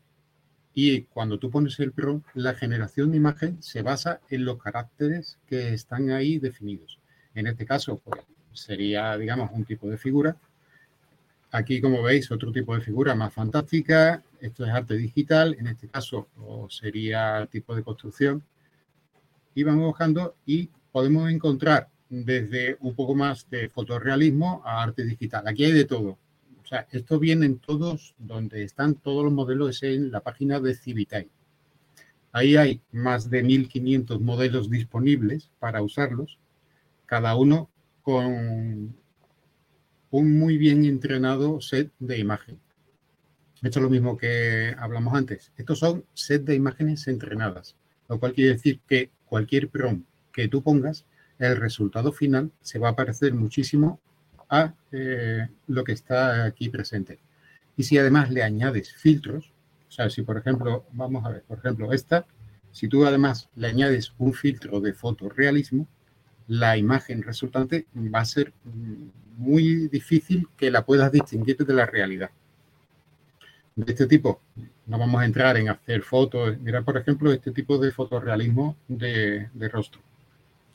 y cuando tú pones el Pro, la generación de imagen se basa en los caracteres que están ahí definidos. En este caso, pues, sería, digamos, un tipo de figura Aquí, como veis, otro tipo de figura más fantástica. Esto es arte digital, en este caso sería tipo de construcción. Y vamos buscando y podemos encontrar desde un poco más de fotorrealismo a arte digital. Aquí hay de todo. O sea, esto viene en todos, donde están todos los modelos en la página de Civitai. Ahí hay más de 1.500 modelos disponibles para usarlos, cada uno con un muy bien entrenado set de imagen. Esto es lo mismo que hablamos antes. Estos son set de imágenes entrenadas, lo cual quiere decir que cualquier prompt que tú pongas, el resultado final se va a parecer muchísimo a eh, lo que está aquí presente. Y si además le añades filtros, o sea, si por ejemplo, vamos a ver, por ejemplo, esta, si tú además le añades un filtro de fotorrealismo, la imagen resultante va a ser muy difícil que la puedas distinguir de la realidad. De este tipo, no vamos a entrar en hacer fotos. Mira, por ejemplo, este tipo de fotorrealismo de, de rostro.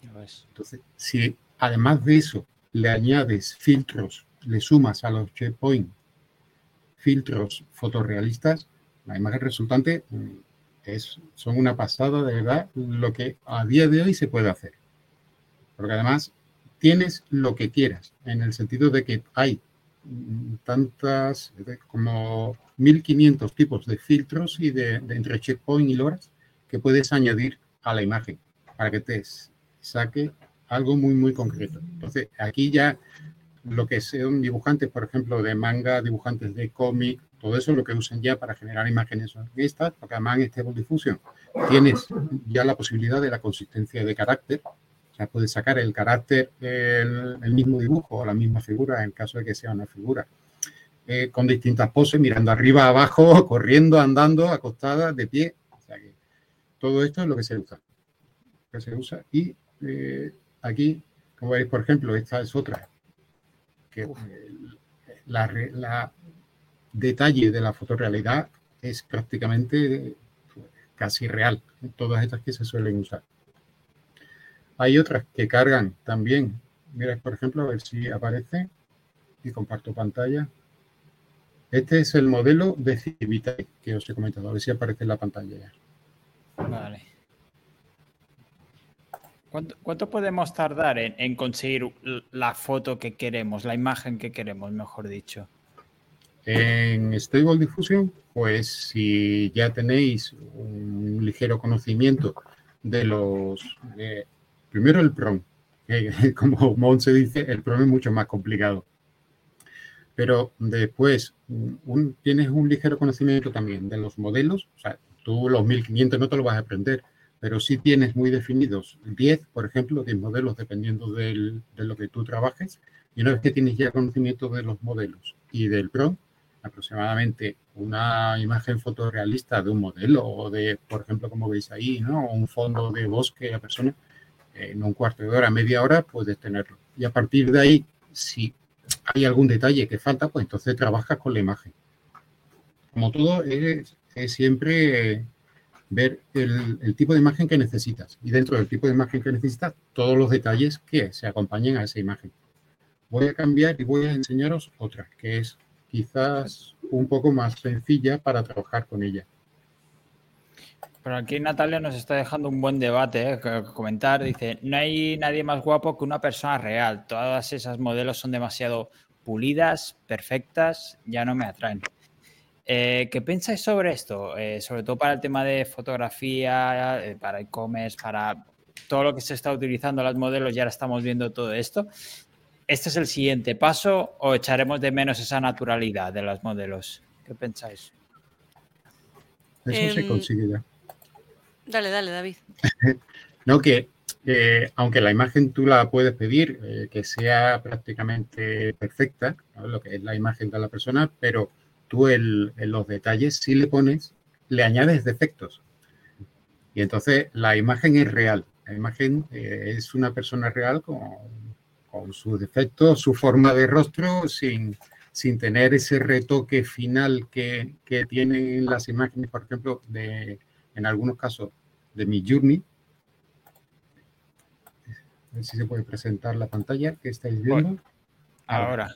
Entonces, si además de eso le añades filtros, le sumas a los checkpoints filtros fotorrealistas, la imagen resultante mm, es, son una pasada de verdad lo que a día de hoy se puede hacer. Porque además tienes lo que quieras, en el sentido de que hay tantas, como 1500 tipos de filtros y de, entre checkpoint y LoRa's que puedes añadir a la imagen para que te saque algo muy, muy concreto. Entonces, aquí ya lo que son dibujantes, por ejemplo, de manga, dibujantes de cómic, todo eso es lo que usan ya para generar imágenes son estas, porque además en Stable Diffusion tienes ya la posibilidad de la consistencia de carácter, puede sacar el carácter del mismo dibujo o la misma figura en caso de que sea una figura. Eh, con distintas poses, mirando arriba, abajo, corriendo, andando, acostada, de pie. todo esto es lo que se usa. Que se usa. Y eh, aquí, como veis, por ejemplo, esta es otra. Que la, la, detalle de la fotorrealidad es prácticamente casi real. Todas estas que se suelen usar. Hay otras que cargan también. Mira, por ejemplo, a ver si aparece y comparto pantalla. Este es el modelo de Civitae que os he comentado. A ver si aparece en la pantalla ya. Vale. ¿Cuánto, podemos tardar en, conseguir la foto que queremos, la imagen que queremos, mejor dicho? En Stable Diffusion, pues si ya tenéis un ligero conocimiento de los... primero el PROM, que como Mount se dice, el PROM es mucho más complicado. Pero después tienes un ligero conocimiento también de los modelos, o sea, tú los 1500 no te lo vas a aprender, pero sí tienes muy definidos 10, por ejemplo, 10 modelos dependiendo de lo que tú trabajes. Y una vez que tienes ya conocimiento de los modelos y del PROM, aproximadamente una imagen fotorrealista de un modelo o de, por ejemplo, como veis ahí, ¿no? un fondo de bosque a persona, en un cuarto de hora, media hora, puedes tenerlo. Y a partir de ahí, si hay algún detalle que falta, pues entonces trabajas con la imagen. Como todo, es siempre ver el, tipo de imagen que necesitas y dentro del tipo de imagen que necesitas, todos los detalles que se acompañen a esa imagen. Voy a cambiar y voy a enseñaros otra, que es quizás un poco más sencilla para trabajar con ella. Pero aquí Natalia nos está dejando un buen debate, ¿eh? comentar. Dice, no hay nadie más guapo que una persona real. Todas esas modelos son demasiado pulidas, perfectas, ya no me atraen. Eh, ¿Qué pensáis sobre esto? Eh, sobre todo para el tema de fotografía, eh, para e-commerce, para todo lo que se está utilizando los modelos, ya ahora estamos viendo todo esto. ¿Este es el siguiente paso o echaremos de menos esa naturalidad de los modelos? ¿Qué pensáis? Eso se em, consigue ya. Dale, dale, David. no, que aunque la imagen tú la puedes pedir que sea prácticamente perfecta, lo que es la imagen de la persona, pero tú en los detalles si le pones, le añades defectos. Y entonces la imagen es real. La imagen eh, es una persona real con, con sus defectos, su forma de rostro, sin, sin tener ese retoque final que, que, tienen las imágenes, por ejemplo, de, en algunos casos de mi journey. A ver si se puede presentar la pantalla que estáis viendo. Ahora.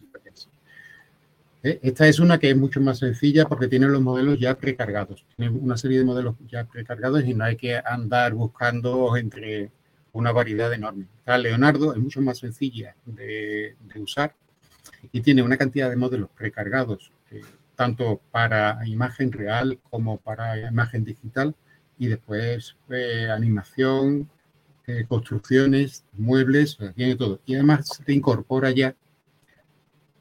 ¿Eh? Esta es una que es mucho más sencilla porque tiene los modelos ya precargados. Tiene una serie de modelos ya precargados y no hay que andar buscando entre una variedad enorme. La Leonardo es mucho más sencilla de, usar y tiene una cantidad de modelos precargados, eh, tanto para imagen real como para imagen digital, y después eh, animación, construcciones, muebles, tiene todo. Y además te incorpora ya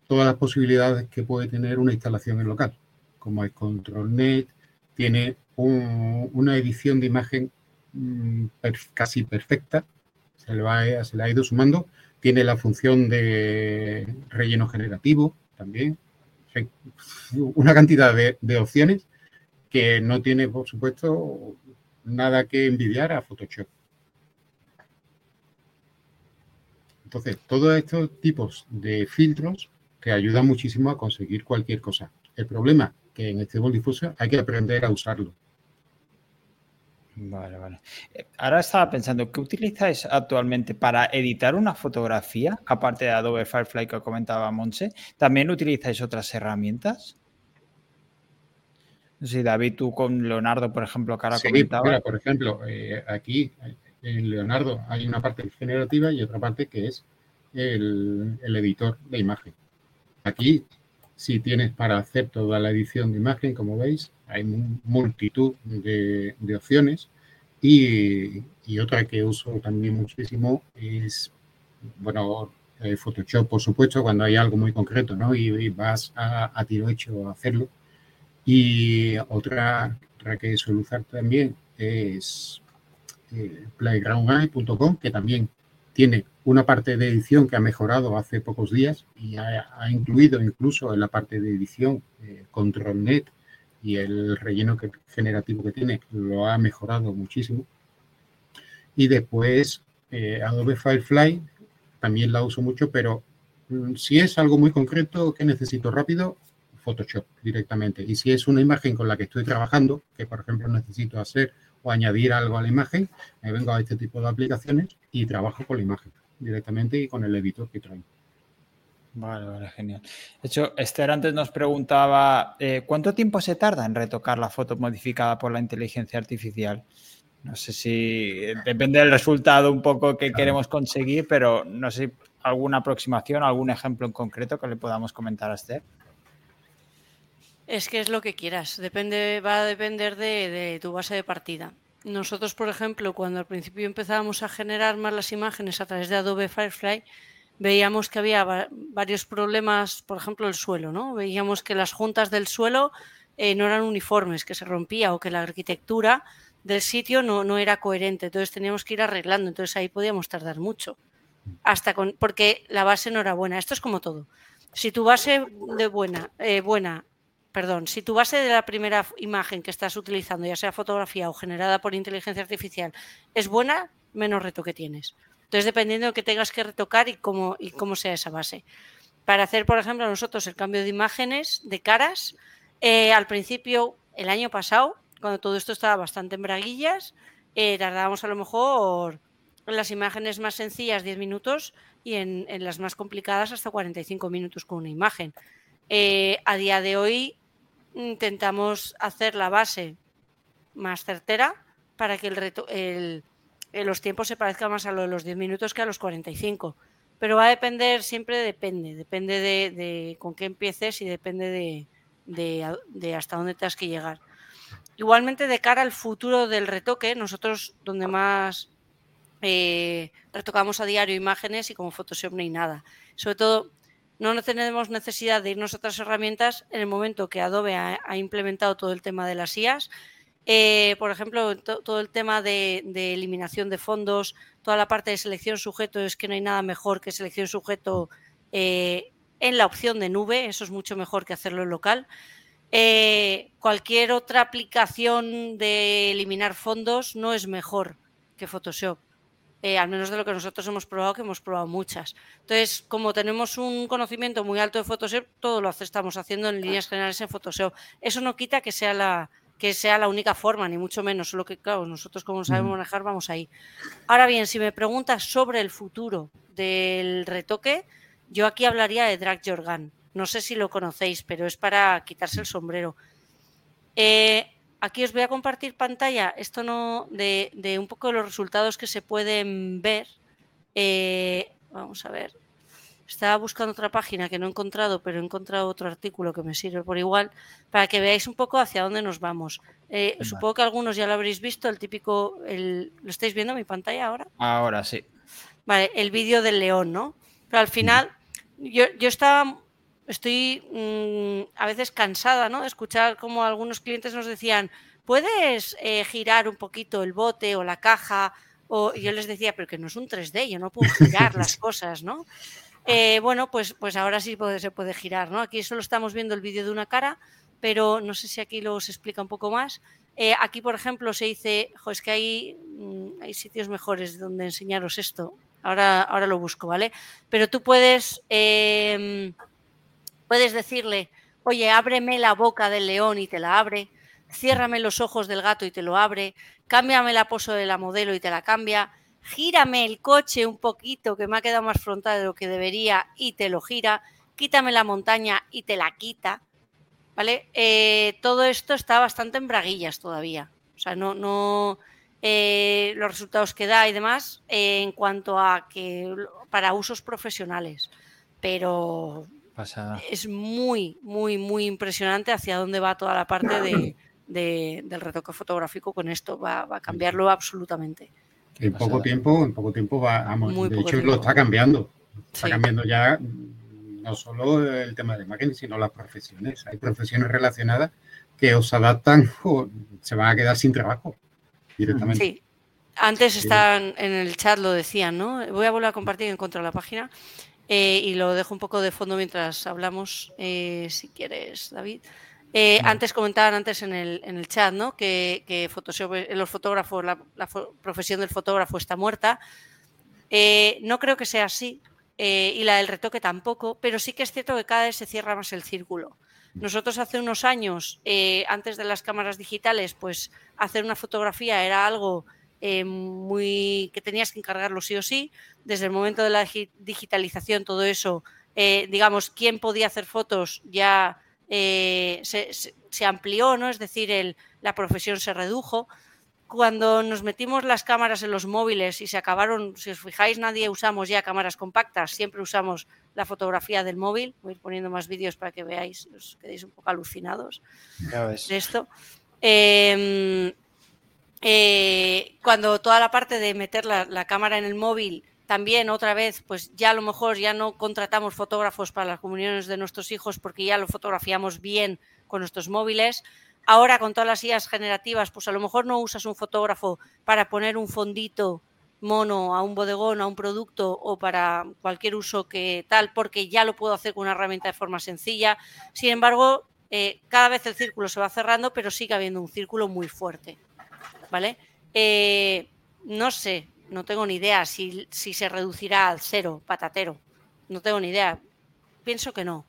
todas las posibilidades que puede tener una instalación en local, como es ControlNet, tiene una edición de imagen mm, casi perfecta, se le, va, se le ha ido sumando, tiene la función de relleno generativo también, una cantidad de, de opciones que no tiene, por supuesto, nada que envidiar a Photoshop. Entonces, todos estos tipos de filtros que ayuda muchísimo a conseguir cualquier cosa. El problema que en este difuso hay que aprender a usarlo. Vale, vale. Eh, ahora estaba pensando, ¿qué utilizáis actualmente para editar una fotografía? Aparte de Adobe Firefly que comentaba Monse, ¿también utilizáis otras herramientas? Sí, David, tú con Leonardo, por ejemplo, que ahora sí, comentaba. por ejemplo, eh, aquí en Leonardo hay una parte generativa y otra parte que es el editor de imagen. Aquí, si tienes para hacer toda la edición de imagen, como veis, hay multitud de, opciones. Y, otra que uso también muchísimo es, bueno, eh, Photoshop, por supuesto, cuando hay algo muy concreto, ¿no? Y, vas a, tiro hecho a hacerlo. Y otra, que suelo usar también es eh, playgroundeye.com, que también tiene una parte de edición que ha mejorado hace pocos días y ha, incluido incluso en la parte de edición eh, ControlNet y el relleno generativo que tiene lo ha mejorado muchísimo. Y después eh, Adobe Firefly también la uso mucho, pero mm, si es algo muy concreto que necesito rápido, Photoshop directamente. Y si es una imagen con la que estoy trabajando, que por ejemplo necesito hacer o añadir algo a la imagen, me vengo a este tipo de aplicaciones y trabajo con la imagen directamente y con el editor que trae. Vale, vale, genial. De hecho, Esther antes nos preguntaba, eh, ¿cuánto tiempo se tarda en retocar la foto modificada por la inteligencia artificial? No sé si depende del resultado un poco que queremos conseguir, pero no sé alguna aproximación, algún ejemplo en concreto que le podamos comentar a Esther. Es que es lo que quieras, depende, va a depender de, tu base de partida. Nosotros, por ejemplo, cuando al principio empezábamos a generar más las imágenes a través de Adobe Firefly, veíamos que había varios problemas, por ejemplo, el suelo, ¿no? Veíamos que las juntas del suelo eh, no eran uniformes, que se rompía o que la arquitectura del sitio no, no era coherente. Entonces teníamos que ir arreglando. Entonces ahí podíamos tardar mucho. Hasta con, porque la base no era buena. Esto es como todo. Si tu base de buena, eh, buena perdón, si tu base de la primera imagen que estás utilizando, ya sea fotografía o generada por inteligencia artificial, es buena, menos retoque tienes. Entonces, dependiendo de que tengas que retocar y cómo, y cómo sea esa base. Para hacer, por ejemplo, nosotros el cambio de imágenes, de caras, eh, al principio, el año pasado, cuando todo esto estaba bastante en braguillas, eh, tardábamos a lo mejor en las imágenes más sencillas 10 minutos y en, las más complicadas hasta 45 minutos con una imagen. Eh, a día de hoy intentamos hacer la base más certera para que el, reto, el, los tiempos se parezcan más a lo de los 10 minutos que a los 45. Pero va a depender, siempre depende, depende de, con qué empieces y depende de, hasta dónde tengas que llegar. Igualmente, de cara al futuro del retoque, nosotros donde más eh, retocamos a diario imágenes y como Photoshop no nada. Sobre todo, no tenemos necesidad de irnos a otras herramientas en el momento que Adobe ha, implementado todo el tema de las IAS. Eh, por ejemplo, todo el tema de, eliminación de fondos, toda la parte de selección sujeto, es que no hay nada mejor que selección sujeto eh, en la opción de nube, eso es mucho mejor que hacerlo en local. Eh, cualquier otra aplicación de eliminar fondos no es mejor que Photoshop. Eh, al menos de lo que nosotros hemos probado, que hemos probado muchas. Entonces, como tenemos un conocimiento muy alto de Photoshop, todo lo estamos haciendo en líneas generales en Photoshop. Eso no quita que sea la, que sea la única forma, ni mucho menos, solo que, claro, nosotros como sabemos mm. manejar, vamos ahí. Ahora bien, si me preguntas sobre el futuro del retoque, yo aquí hablaría de Drag Jorgan. No sé si lo conocéis, pero es para quitarse el sombrero. Eh, Aquí os voy a compartir pantalla, esto no, de, un poco de los resultados que se pueden ver. Eh, vamos a ver. Estaba buscando otra página que no he encontrado, pero he encontrado otro artículo que me sirve por igual, para que veáis un poco hacia dónde nos vamos. Eh, supongo que algunos ya lo habréis visto, el típico, ¿lo estáis viendo en mi pantalla ahora? Ahora sí. Vale, el vídeo del león, ¿no? Pero al final, yo, yo estaba estoy mm, a veces cansada ¿no? de escuchar como algunos clientes nos decían, ¿puedes eh, girar un poquito el bote o la caja? O yo les decía, pero que no es un 3D, yo no puedo girar las cosas, ¿no? Eh, bueno, pues, pues ahora sí se puede girar, ¿no? Aquí solo estamos viendo el vídeo de una cara, pero no sé si aquí lo se explica un poco más. Eh, aquí, por ejemplo, se dice, es que hay, mm, hay sitios mejores donde enseñaros esto. Ahora, ahora lo busco, ¿vale? Pero tú puedes em, Puedes decirle, oye, ábreme la boca del león y te la abre, ciérrame los ojos del gato y te lo abre, cámbiame la poso de la modelo y te la cambia, gírame el coche un poquito que me ha quedado más frontal de lo que debería y te lo gira, quítame la montaña y te la quita. ¿Vale? Eh, todo esto está bastante en braguillas todavía. O sea, no, no eh, los resultados que da y demás eh, en cuanto a que para usos profesionales. Pero es muy, muy, muy impresionante hacia dónde va toda la parte de, del retoque fotográfico con esto. Va, a cambiarlo absolutamente. En poco tiempo, en poco tiempo va, a de hecho lo está cambiando. Está cambiando ya no solo el tema de imágenes, sino las profesiones. Hay profesiones relacionadas que os adaptan o se van a quedar sin trabajo directamente. Sí. Antes estaban en el chat, lo decían, ¿no? Voy a volver a compartir en contra de la página. Eh, y lo dejo un poco de fondo mientras hablamos, eh, si quieres, David. Eh, antes comentaban antes en el, en el chat ¿no? que, que Photoshop, los fotógrafos, la, profesión del fotógrafo está muerta. no creo que sea así y la del retoque tampoco, pero sí que es cierto que cada vez se cierra más el círculo. Nosotros hace unos años, antes de las cámaras digitales, pues hacer una fotografía era algo eh, muy que tenías que encargarlo sí o sí. Desde el momento de la digitalización, todo eso, eh, digamos, quién podía hacer fotos ya eh, se, amplió, ¿no? Es decir, el, la profesión se redujo. cuando nos metimos las cámaras en los móviles y se acabaron, si os fijáis, nadie usamos ya cámaras compactas, siempre usamos la fotografía del móvil. Voy a ir poniendo más vídeos para que veáis, os quedéis un poco alucinados de esto. Em, eh, cuando toda la parte de meter la, cámara en el móvil, también otra vez, pues ya a lo mejor ya no contratamos fotógrafos para las comuniones de nuestros hijos porque ya lo fotografiamos bien con nuestros móviles. Ahora con todas las ideas generativas, pues a lo mejor no usas un fotógrafo para poner un fondito mono a un bodegón, a un producto o para cualquier uso que tal, porque ya lo puedo hacer con una herramienta de forma sencilla. Sin embargo, eh, cada vez el círculo se va cerrando, pero sigue habiendo un círculo muy fuerte. ¿Vale? Eh, no sé, no tengo ni idea si, si se reducirá al cero, patatero. No tengo ni idea. Pienso que no.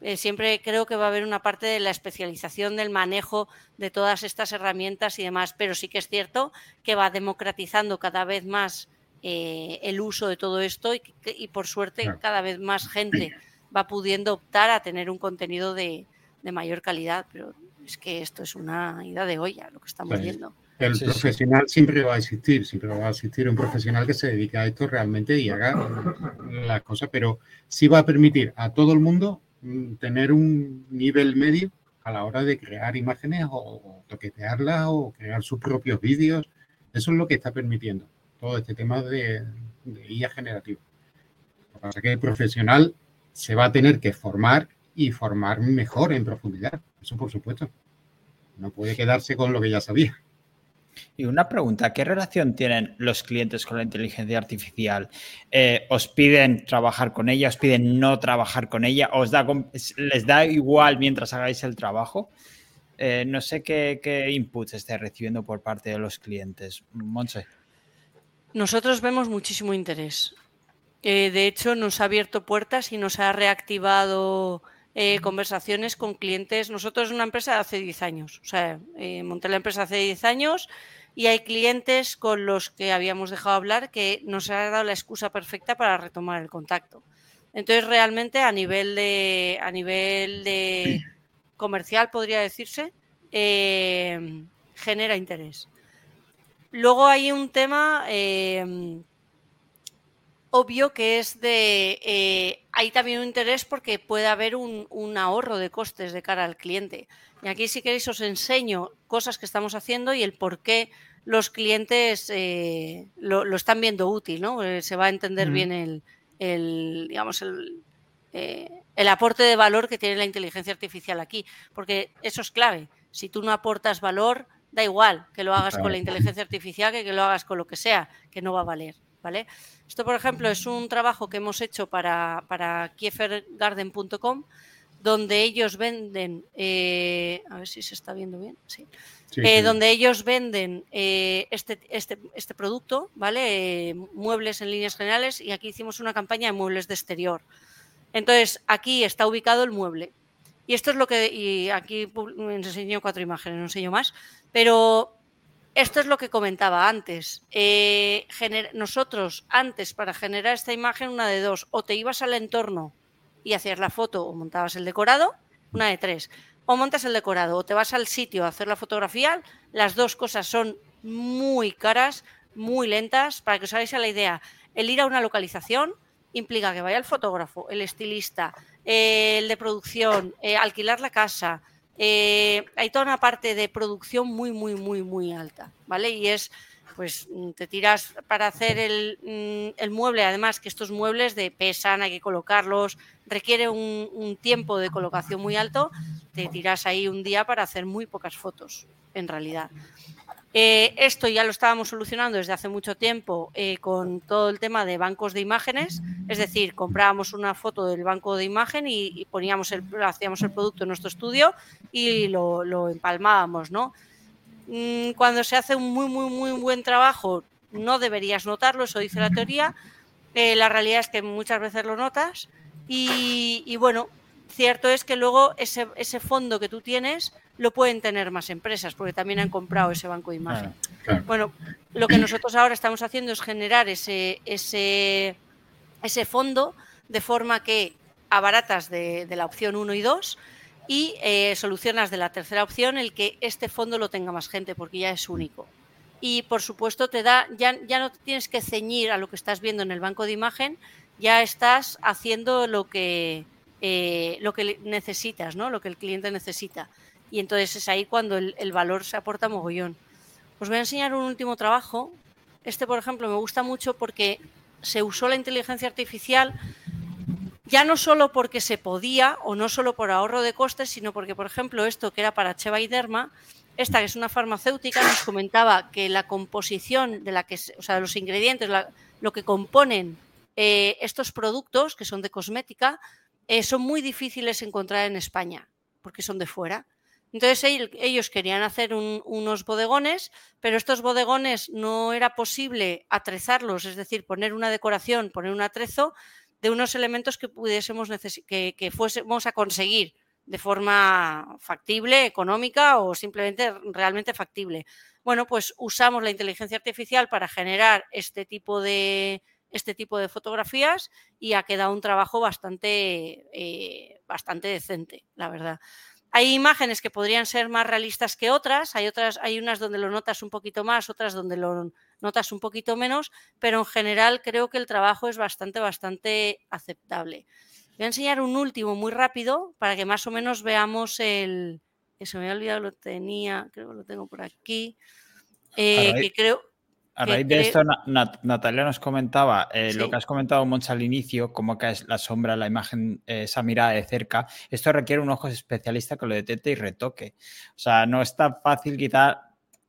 Eh, siempre creo que va a haber una parte de la especialización del manejo de todas estas herramientas y demás, pero sí que es cierto que va democratizando cada vez más eh, el uso de todo esto y, por suerte cada vez más gente va pudiendo optar a tener un contenido de, mayor calidad, pero es que esto es una ida de olla lo que estamos viendo. El profesional siempre va a existir, siempre va a existir un profesional que se dedica a esto realmente y haga las cosas, pero sí va a permitir a todo el mundo Mm, tener un nivel medio a la hora de crear imágenes o, toquetearlas o crear sus propios vídeos. Eso es lo que está permitiendo todo este tema de, de IA generativa. Lo que pasa es que el profesional se va a tener que formar y formar mejor en profundidad. Eso por supuesto. No puede quedarse con lo que ya sabía. Y una pregunta, ¿qué relación tienen los clientes con la inteligencia artificial? Eh, ¿Os piden trabajar con ella? ¿Os piden no trabajar con ella? ¿Os da, ¿Les da igual mientras hagáis el trabajo? Eh, no sé qué, qué inputs esté recibiendo por parte de los clientes. Monse. Nosotros vemos muchísimo interés. Eh, de hecho, nos ha abierto puertas y nos ha reactivado conversaciones con clientes. Nosotros es una empresa de hace 10 años. O sea, monté la empresa hace 10 años y hay clientes con los que habíamos dejado hablar que nos ha dado la excusa perfecta para retomar el contacto. Entonces, realmente a nivel de, a nivel de comercial, podría decirse, eh, genera interés. Luego hay un tema eh, obvio que es de... Hay también un interés porque puede haber un, un ahorro de costes de cara al cliente. Y aquí si queréis os enseño cosas que estamos haciendo y el por qué los clientes eh, lo, están viendo útil, ¿no? Eh, se va a entender bien el, digamos, eh, el, aporte de valor que tiene la inteligencia artificial aquí, porque eso es clave. Si tú no aportas valor, da igual que lo hagas con la inteligencia artificial que que lo hagas con lo que sea, que no va a valer. ¿Vale? Esto, por ejemplo, es un trabajo que hemos hecho para, para kiefergarden.com, donde ellos venden, eh, a ver si se está viendo bien, sí, eh, donde ellos venden eh, este, este, este, producto, ¿vale? muebles en líneas generales y aquí hicimos una campaña de muebles de exterior. Entonces, aquí está ubicado el mueble. Y esto es lo que, y aquí enseño cuatro imágenes, no enseño más, pero esto es lo que comentaba antes. nosotros, antes, para generar esta imagen, una de dos, o te ibas al entorno y hacías la foto o montabas el decorado, una de tres. O montas el decorado o te vas al sitio a hacer la fotografía, las dos cosas son muy caras, muy lentas, para que os hagáis a la idea. El ir a una localización implica que vaya el fotógrafo, el estilista, eh, el de producción, eh, alquilar la casa. Eh, hay toda una parte de producción muy, muy, muy, muy alta, ¿vale? Y es pues mm, te tiras para hacer mm, el, mueble, además que estos muebles de pesan, hay que colocarlos, requiere un, tiempo de colocación muy alto, te tiras ahí un día para hacer muy pocas fotos, en realidad. Eh, esto ya lo estábamos solucionando desde hace mucho tiempo eh, con todo el tema de bancos de imágenes, es decir, comprábamos una foto del banco de imagen y, poníamos el, hacíamos el producto en nuestro estudio y lo, empalmábamos, ¿no? Mm, cuando se hace un muy, muy, muy buen trabajo, no deberías notarlo, eso dice la teoría. Eh, la realidad es que muchas veces lo notas. Y, bueno, cierto es que luego ese, ese, fondo que tú tienes lo pueden tener más empresas, porque también han comprado ese banco de imagen. Bueno, lo que nosotros ahora estamos haciendo es generar ese, ese, ese fondo de forma que abaratas de, de la opción 1 y 2 y eh, solucionas de la tercera opción el que este fondo lo tenga más gente porque ya es único. y por supuesto te da, ya, ya no te tienes que ceñir a lo que estás viendo en el banco de imagen, ya estás haciendo lo que, eh, lo que necesitas, ¿no? Lo que el cliente necesita. Y entonces es ahí cuando el, valor se aporta mogollón. Os voy a enseñar un último trabajo. Este, por ejemplo, me gusta mucho porque se usó la inteligencia artificial ya no solo porque se podía o no solo por ahorro de costes, sino porque, por ejemplo, esto que era para Cheva y Derma, esta que es una farmacéutica, nos comentaba que la composición de la que, o sea, los ingredientes, lo que componen eh, estos productos, que son de cosmética, eh, son muy difíciles de encontrar en España, porque son de fuera. Entonces ellos querían hacer unos bodegones, pero estos bodegones no era posible atrezarlos, es decir, poner una decoración, poner un atrezo de unos elementos que pudiésemos que, que fuésemos a conseguir de forma factible, económica o simplemente realmente factible. Bueno, pues usamos la inteligencia artificial para generar este tipo de, este tipo de fotografías y ha quedado un trabajo bastante, eh, bastante decente, la verdad. Hay imágenes que podrían ser más realistas que otras, hay otras, hay unas donde lo notas un poquito más, otras donde lo notas un poquito menos, pero en general creo que el trabajo es bastante, bastante aceptable. Voy a enseñar un último muy rápido para que más o menos veamos el. Se me había olvidado, lo tenía, creo que lo tengo por aquí. Eh, que creo. A raíz de esto, Natalia nos comentaba eh, lo que has comentado, Moncha, al inicio, cómo que es la sombra, la imagen, eh, esa mirada de cerca. Esto requiere un ojo especialista que lo detecte y retoque. O sea, no es tan fácil quitar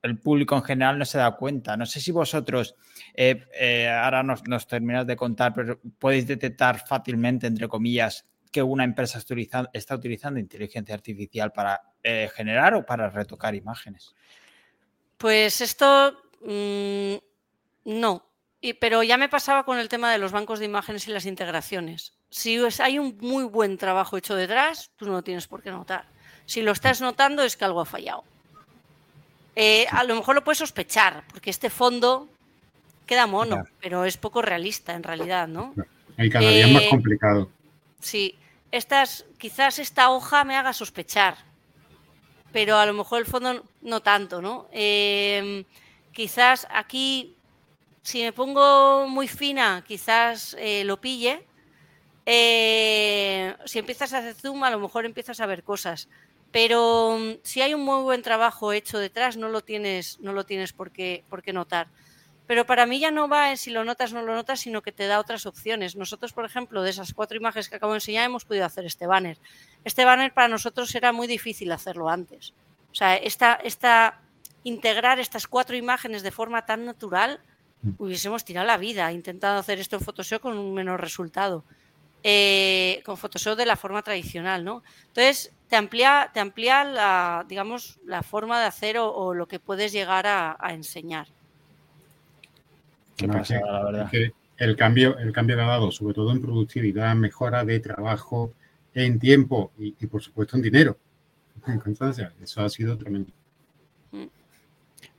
el público en general no se da cuenta. No sé si vosotros, eh, ahora nos, nos terminas de contar, pero podéis detectar fácilmente, entre comillas, que una empresa está utilizando, inteligencia artificial para generar o para retocar imágenes. Pues esto mmm, no, y, pero ya me pasaba con el tema de los bancos de imágenes y las integraciones. Si hay un muy buen trabajo hecho detrás, tú no lo tienes por qué notar. Si lo estás notando es que algo ha fallado. Eh, a lo mejor lo puedes sospechar, porque este fondo queda mono, claro. pero es poco realista en realidad, ¿no? Y cada día eh, es más complicado. Sí, estas, quizás esta hoja me haga sospechar, pero a lo mejor el fondo no tanto, ¿no? Eh, quizás aquí, si me pongo muy fina, quizás eh, lo pille. si empiezas a hacer zoom, a lo mejor empiezas a ver cosas. Pero mm, si hay un muy buen trabajo hecho detrás, no lo tienes, no lo tienes por, qué, por qué notar. Pero para mí ya no va en si lo notas o no lo notas, sino que te da otras opciones. Nosotros, por ejemplo, de esas cuatro imágenes que acabo de enseñar, hemos podido hacer este banner. Este banner para nosotros era muy difícil hacerlo antes. O sea, esta, esta, integrar estas cuatro imágenes de forma tan natural, hubiésemos tirado la vida intentando hacer esto en Photoshop con un menor resultado. Eh, con Photoshop de la forma tradicional, ¿no? Entonces, te amplía, te amplía la, digamos, la forma de hacer o, o lo que puedes llegar a, a enseñar. Qué no, la verdad. Que el, cambio, el cambio que ha dado, sobre todo en productividad, mejora de trabajo, en tiempo y, y por supuesto en dinero, en constancia, eso ha sido tremendo.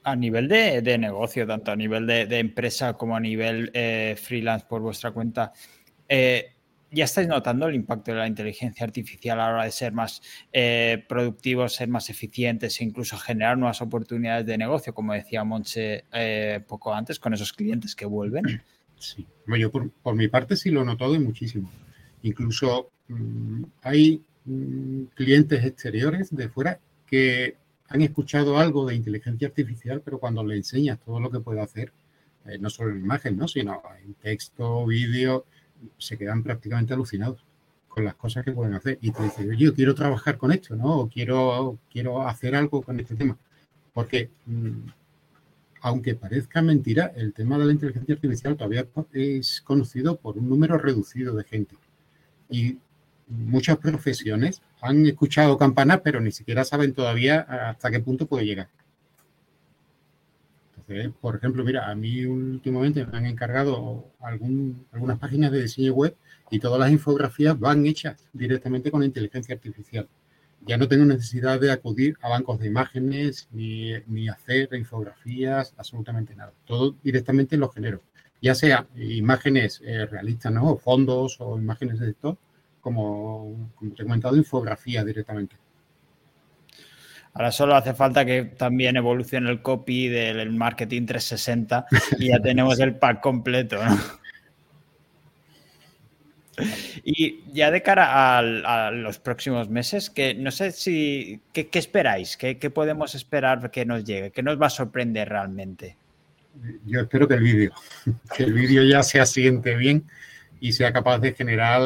A nivel de, de negocio, tanto a nivel de, empresa como a nivel eh, freelance por vuestra cuenta, eh, ya estáis notando el impacto de la inteligencia artificial a la hora de ser más eh, productivos, ser más eficientes e incluso generar nuevas oportunidades de negocio, como decía Monche poco antes, con esos clientes que vuelven. Sí, yo por, por, mi parte sí lo he notado y muchísimo. Incluso mmm, hay mmm, clientes exteriores de fuera que han escuchado algo de inteligencia artificial, pero cuando le enseñas todo lo que puede hacer, eh, no solo en imagen, ¿no? sino en texto, vídeo, se quedan prácticamente alucinados con las cosas que pueden hacer. Y te dicen, yo quiero trabajar con esto, ¿no? O quiero, quiero hacer algo con este tema. Porque, mmm, aunque parezca mentira, el tema de la inteligencia artificial todavía es conocido por un número reducido de gente. Y muchas profesiones han escuchado campanas, pero ni siquiera saben todavía hasta qué punto puede llegar. Entonces, por ejemplo, mira, a mí últimamente me han encargado algunas páginas de diseño web y todas las infografías van hechas directamente con inteligencia artificial. Ya no tengo necesidad de acudir a bancos de imágenes ni, ni hacer infografías, absolutamente nada. Todo directamente lo genero. Ya sea imágenes eh, realistas, ¿no? O fondos o imágenes de esto, como, como te he comentado, infografía directamente. Ahora solo hace falta que también evolucione el copy del marketing 360 y ya tenemos el pack completo. Y ya de cara a, los próximos meses, que no sé si. ¿Qué, esperáis? ¿Qué, podemos esperar que nos llegue? ¿Qué nos va a sorprender realmente? Yo espero que el vídeo, que el vídeo ya se asiente bien y sea capaz de generar,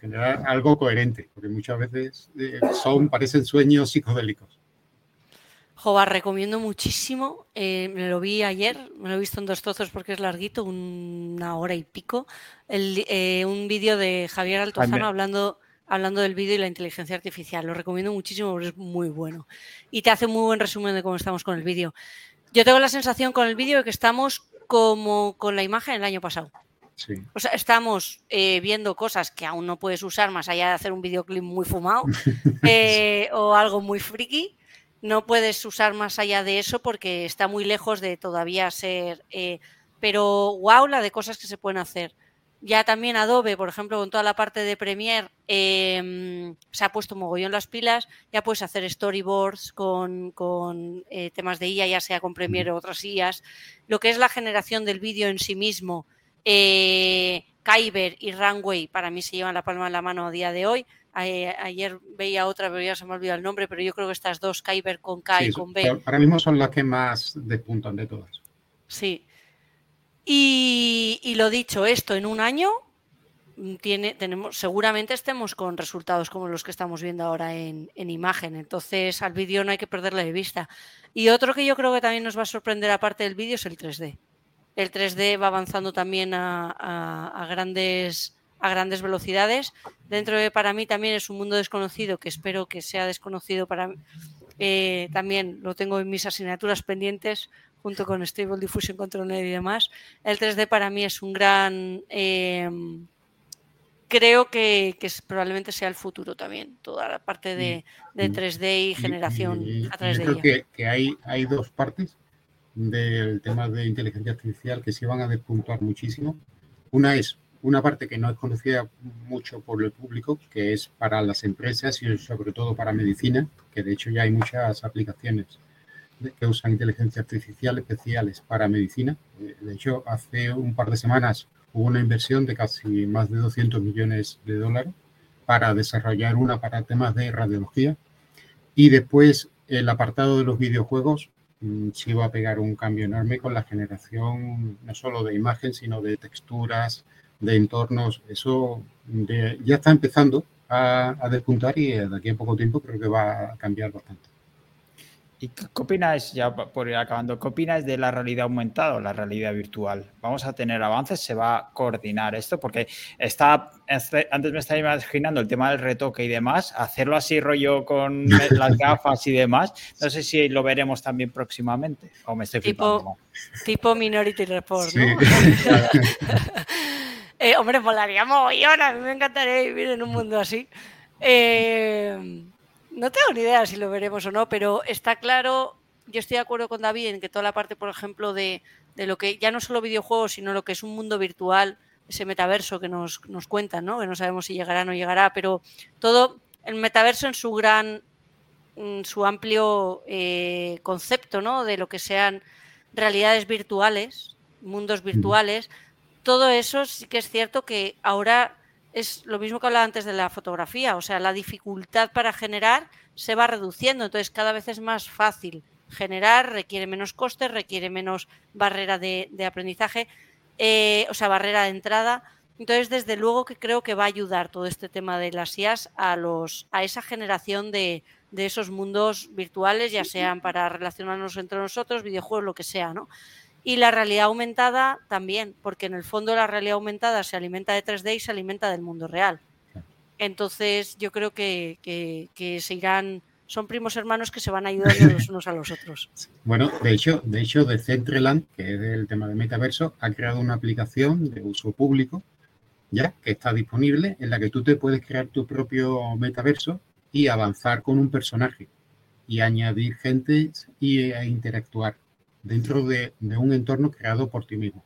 generar algo coherente, porque muchas veces eh, son, parecen sueños psicodélicos. Jova, recomiendo muchísimo. Eh, me lo vi ayer, me lo he visto en dos trozos porque es larguito, una hora y pico. Eh, un vídeo de Javier Altozano hablando, hablando del vídeo y la inteligencia artificial. Lo recomiendo muchísimo porque es muy bueno. Y te hace un muy buen resumen de cómo estamos con el vídeo. Yo tengo la sensación con el vídeo de que estamos como con la imagen el año pasado. O sea, estamos eh, viendo cosas que aún no puedes usar más allá de hacer un videoclip muy fumado o algo muy friki no puedes usar más allá de eso porque está muy lejos de todavía ser. Eh, pero wow, la de cosas que se pueden hacer. Ya también Adobe, por ejemplo, con toda la parte de Premiere, em, se ha puesto mogollón las pilas. Ya puedes hacer storyboards con, eh, temas de IA, ya sea con Premiere o otras IAs. Lo que es la generación del vídeo en sí mismo, eh, Kyber y Runway, para mí se llevan la palma en la mano a día de hoy ayer veía otra, pero ya se me olvidó el nombre, pero yo creo que estas dos, Kyber con K y con B. Ahora mismo son las que más despuntan de todas. Sí. Y, lo dicho, esto en un año tiene, tenemos, seguramente estemos con resultados como los que estamos viendo ahora en, imagen. Entonces al vídeo no hay que perderle de vista. Y otro que yo creo que también nos va a sorprender aparte del vídeo es el 3D. El 3D va avanzando también a grandes a grandes velocidades. Dentro de para mí también es un mundo desconocido que espero que sea desconocido para mí. Eh, también lo tengo en mis asignaturas pendientes junto con Stable Diffusion Control y demás. El 3D para mí es un gran... Em, creo que, probablemente sea el futuro también, toda la parte de, 3D y generación a través de creo que, que, hay, hay dos partes del tema de inteligencia artificial que se van a despuntar muchísimo. Una es una parte que no es conocida mucho por el público, que es para las empresas y sobre todo para medicina, que de hecho ya hay muchas aplicaciones que usan inteligencia artificial especiales para medicina. Eh, de hecho, hace un par de semanas hubo una inversión de casi más de 200 millones de dólares para desarrollar una para temas de radiología. Y después el apartado de los videojuegos mm, se iba a pegar un cambio enorme con la generación no solo de imagen, sino de texturas, de entornos, eso ya está empezando a, despuntar y de aquí a poco tiempo creo que va a cambiar bastante. ¿Y qué opináis, ya por ir acabando, qué opináis de la realidad aumentada o la realidad virtual? ¿Vamos a tener avances? ¿Se va a coordinar esto? Porque está, antes me estaba imaginando el tema del retoque y demás, hacerlo así rollo con las gafas y demás, no sé si lo veremos también próximamente o me estoy tipo, Tipo Minority Report, ¿no? Eh, hombre, molaría mogollón, a mí me encantaría vivir en un mundo así. Eh, no tengo ni idea si lo veremos o no, pero está claro, yo estoy de acuerdo con David en que toda la parte, por ejemplo, de, lo que ya no solo videojuegos, sino lo que es un mundo virtual, ese metaverso que nos, nos cuentan, ¿no? que no sabemos si llegará o no llegará, pero todo el metaverso en su gran, su amplio eh, concepto ¿no? de lo que sean realidades virtuales, mundos virtuales todo eso sí que es cierto que ahora es lo mismo que hablaba antes de la fotografía, o sea, la dificultad para generar se va reduciendo, entonces cada vez es más fácil generar, requiere menos costes, requiere menos barrera de, aprendizaje, eh, o sea, barrera de entrada. Entonces, desde luego que creo que va a ayudar todo este tema de las IAS a, los, a esa generación de, de esos mundos virtuales, ya sean para relacionarnos entre nosotros, videojuegos, lo que sea, ¿no? Y la realidad aumentada también, porque en el fondo la realidad aumentada se alimenta de 3D y se alimenta del mundo real. Entonces yo creo que, que, se irán, son primos hermanos que se van ayudando los unos a los otros. Bueno, de hecho, de hecho, Decentraland, que es el tema de metaverso, ha creado una aplicación de uso público, ya que está disponible, en la que tú te puedes crear tu propio metaverso y avanzar con un personaje y añadir gente y, e interactuar dentro de, un entorno creado por ti mismo.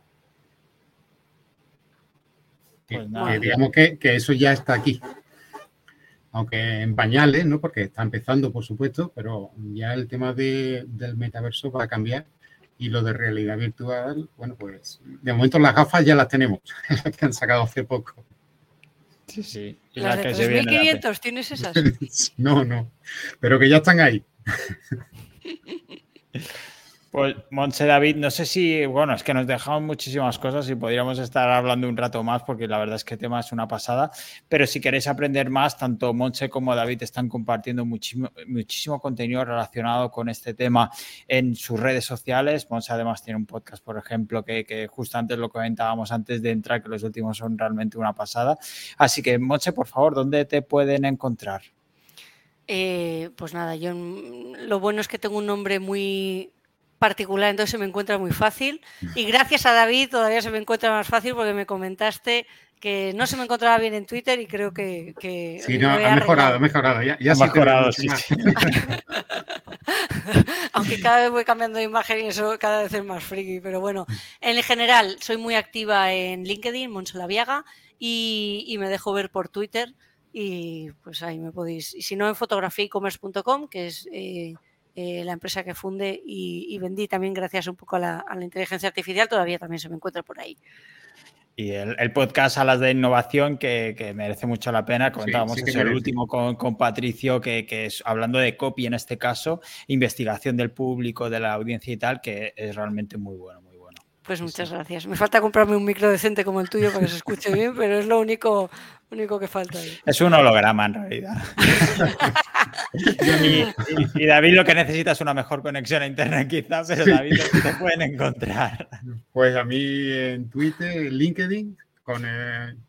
Pues digamos que, eso ya está aquí. aunque en pañales, ¿no? Porque está empezando, por supuesto, pero ya el tema de, del metaverso va a cambiar y lo de realidad virtual, bueno, pues de momento las gafas ya las tenemos, las que han sacado hace poco. Sí, sí. las de 3.500, ¿tienes esas? no, no, pero que ya están ahí. Pues, Montse David, no sé si, bueno, es que nos dejamos muchísimas cosas y podríamos estar hablando un rato más porque la verdad es que el tema es una pasada, pero si queréis aprender más, tanto Montse como David están compartiendo muchísimo, muchísimo contenido relacionado con este tema en sus redes sociales. Montse además tiene un podcast, por ejemplo, que, que justo antes lo comentábamos antes de entrar, que los últimos son realmente una pasada. Así que, Montse, por favor, ¿dónde te pueden encontrar? Eh, pues nada, yo lo bueno es que tengo un nombre muy particular, entonces se me encuentra muy fácil. Y gracias a David todavía se me encuentra más fácil porque me comentaste que no se me encontraba bien en Twitter y creo que... que sí, no, ha mejorado, ha mejorado. Ya, ha mejorado, sí, Aunque cada vez voy cambiando de imagen y eso cada vez es más friki. Pero bueno, en general soy muy activa en LinkedIn, Monselaviaga, y, y me dejo ver por Twitter. Y pues ahí me podéis... Y si no, en fotografiacommerce.com, que es... Eh, eh, la empresa que funde y, vendí también gracias un poco a la, inteligencia artificial, todavía también se me encuentra por ahí. Y el, podcast a las de innovación que, merece mucho la pena. Comentábamos eso el último con, Patricio, que, es hablando de copy en este caso, investigación del público, de la audiencia y tal, que es realmente muy bueno, muy bueno. Pues muchas gracias. Me falta comprarme un micro decente como el tuyo para que se escuche bien, pero es lo único, único que falta. Es un holograma en realidad. y, David lo que necesita es una mejor conexión a internet quizá, pero David te pueden encontrar. Pues a mí en Twitter, LinkedIn, con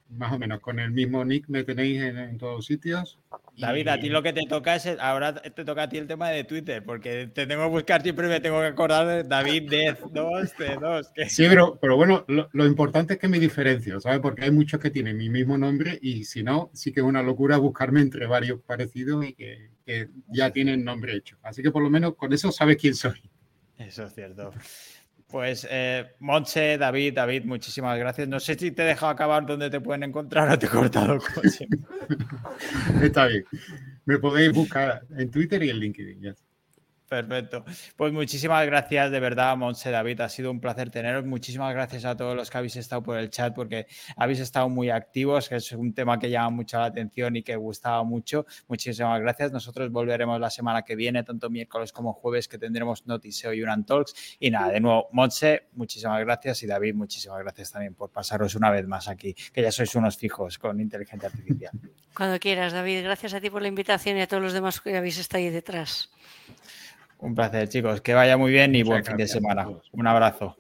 más o menos con el mismo nick me tenéis en, todos sitios. David, a ti lo que te toca es, ahora te toca a ti el tema de Twitter, porque te tengo que buscar siempre me tengo que acordar de David 10, 2, 2. Sí, pero, pero bueno, lo, importante es que me diferencio, ¿sabes? Porque hay muchos que tienen mi mismo nombre y si no, sí que es una locura buscarme entre varios parecidos y que, que ya tienen nombre hecho. Así que por lo menos con eso sabes quién soy. Eso es cierto. Pues eh, Monche, David, David, muchísimas gracias. No sé si te he dejado acabar donde te pueden encontrar o te he cortado coche. Está bien. Me podéis buscar en Twitter y en LinkedIn. Ya. Perfecto. Pues muchísimas gracias de verdad, Monse David. Ha sido un placer teneros. Muchísimas gracias a todos los que habéis estado por el chat porque habéis estado muy activos, que es un tema que llama mucho la atención y que gustaba mucho. Muchísimas gracias. Nosotros volveremos la semana que viene, tanto miércoles como jueves, que tendremos Notiseo y Unan Talks. Y nada, de nuevo, Monse, muchísimas gracias. Y David, muchísimas gracias también por pasaros una vez más aquí, que ya sois unos fijos con inteligencia artificial. Cuando quieras, David. Gracias a ti por la invitación y a todos los demás que habéis estado ahí detrás. Un placer, chicos. Que vaya muy bien y buen fin de semana. Un abrazo.